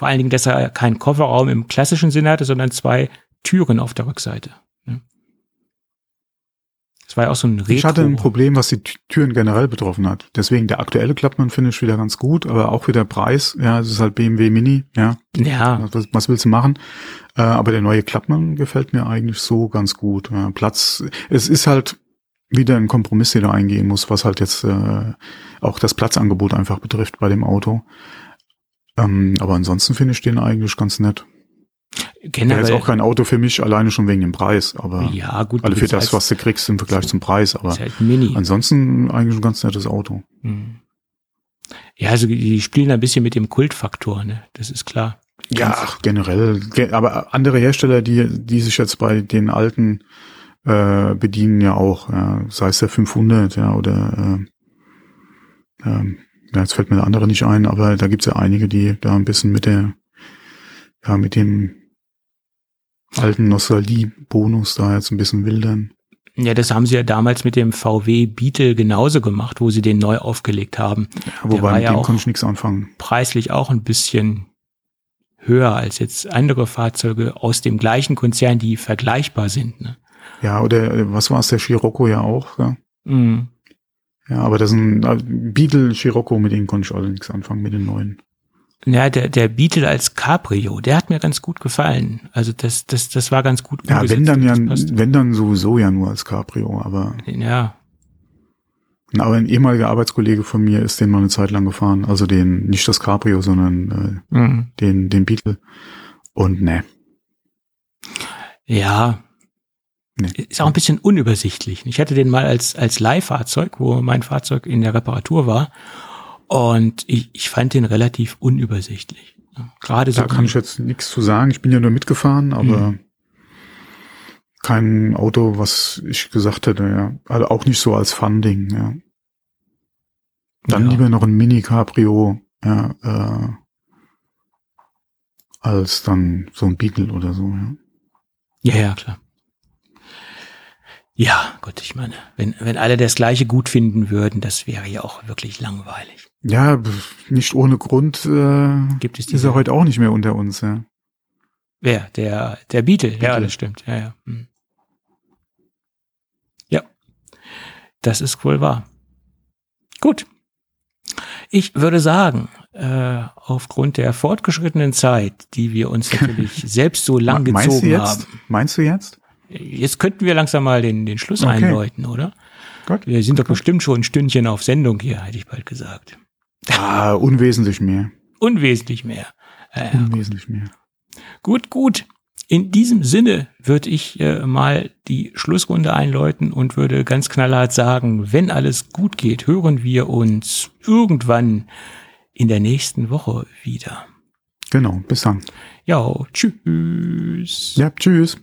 Vor allen Dingen, dass er keinen Kofferraum im klassischen Sinne hatte, sondern zwei Türen auf der Rückseite. Das war ja auch so ein Retro.
Ich hatte ein Problem, was die Türen generell betroffen hat. Deswegen der aktuelle Klappmann finde ich wieder ganz gut, aber auch wieder Preis. Ja, es ist halt BMW Mini. Ja.
Ja.
Was, was willst du machen? Äh, aber der neue Klappmann gefällt mir eigentlich so ganz gut. Ja, Platz. Es ist halt wieder ein Kompromiss, der da eingehen muss, was halt jetzt äh, auch das Platzangebot einfach betrifft bei dem Auto. Ähm, aber ansonsten finde ich den eigentlich ganz nett.
Generell,
jetzt auch kein Auto für mich, alleine schon wegen dem Preis, aber
ja, gut.
alle für das, was du kriegst im Vergleich zum Preis, aber
ist halt Mini.
ansonsten eigentlich ein ganz nettes Auto.
Hm. Ja, also die spielen ein bisschen mit dem Kultfaktor, ne? Das ist klar.
Ja, ach, generell, ge- aber andere Hersteller, die, die sich jetzt bei den alten äh, bedienen ja auch, ja, sei es der 500, ja, oder äh, ähm, ja, jetzt fällt mir der andere nicht ein, aber da gibt's ja einige, die da ein bisschen mit der, ja, mit dem alten Nostalgie-Bonus da jetzt ein bisschen wildern.
Ja, das haben sie ja damals mit dem VW Beetle genauso gemacht, wo sie den neu aufgelegt haben.
Ja, wobei mit
ja
dem konnte ich nichts anfangen.
Preislich auch ein bisschen höher als jetzt andere Fahrzeuge aus dem gleichen Konzern, die vergleichbar sind. Ne?
Ja, oder äh, was war es, der Scirocco ja auch, ja.
Mhm.
Ja, aber das ist ein äh, Beetle Scirocco, mit denen konnte ich alle nichts anfangen, mit den neuen.
Ja, der, der Beetle als Cabrio, der hat mir ganz gut gefallen. Also das, das, das war ganz gut
Ja, wenn dann ja, wenn dann sowieso ja nur als Cabrio, aber,
Ja,
aber ein ehemaliger Arbeitskollege von mir ist den mal eine Zeit lang gefahren, also den, nicht das Cabrio, sondern
mhm.
äh, den, den Beetle. Und ne,
ja.
Nee.
Ist auch ein bisschen unübersichtlich. Ich hatte den mal als, als Leihfahrzeug, wo mein Fahrzeug in der Reparatur war. Und ich, ich fand den relativ unübersichtlich. Gerade so.
da kann ich jetzt nichts zu sagen. Ich bin ja nur mitgefahren, aber
Mhm.
kein Auto, was ich gesagt hätte, ja. Also auch nicht so als Fun-Ding, ja. Dann
Ja.
lieber noch ein Mini-Cabrio, ja, äh, als dann so ein Beetle oder so, ja.
Ja, ja, klar. Ja, Gott, ich meine, wenn, wenn alle das Gleiche gut finden würden, das wäre ja auch wirklich langweilig.
Ja, nicht ohne Grund äh,
Gibt es
ist
diese,
er heute auch nicht mehr unter uns, ja.
wer? Der, der Beetle. Ja,
Beetle.
das stimmt. Ja, ja. Hm. Ja. Das ist wohl wahr. Gut. Ich würde sagen, äh, aufgrund der fortgeschrittenen Zeit, die wir uns natürlich selbst so lang
Me- Meinst du
gezogen
jetzt?
haben,
Meinst du jetzt?
Jetzt könnten wir langsam mal den, den Schluss
Okay.
einläuten, oder?
Gut.
Wir sind doch bestimmt schon ein Stündchen auf Sendung hier, hätte ich bald gesagt.
Ah, unwesentlich mehr.
Unwesentlich mehr. Äh,
Unwesentlich mehr.
gut, gut. In diesem Sinne würde ich äh, mal die Schlussrunde einläuten und würde ganz knallhart sagen, wenn alles gut geht, hören wir uns irgendwann in der nächsten Woche wieder.
Genau, bis dann.
Ja, tschüss.
Ja, tschüss.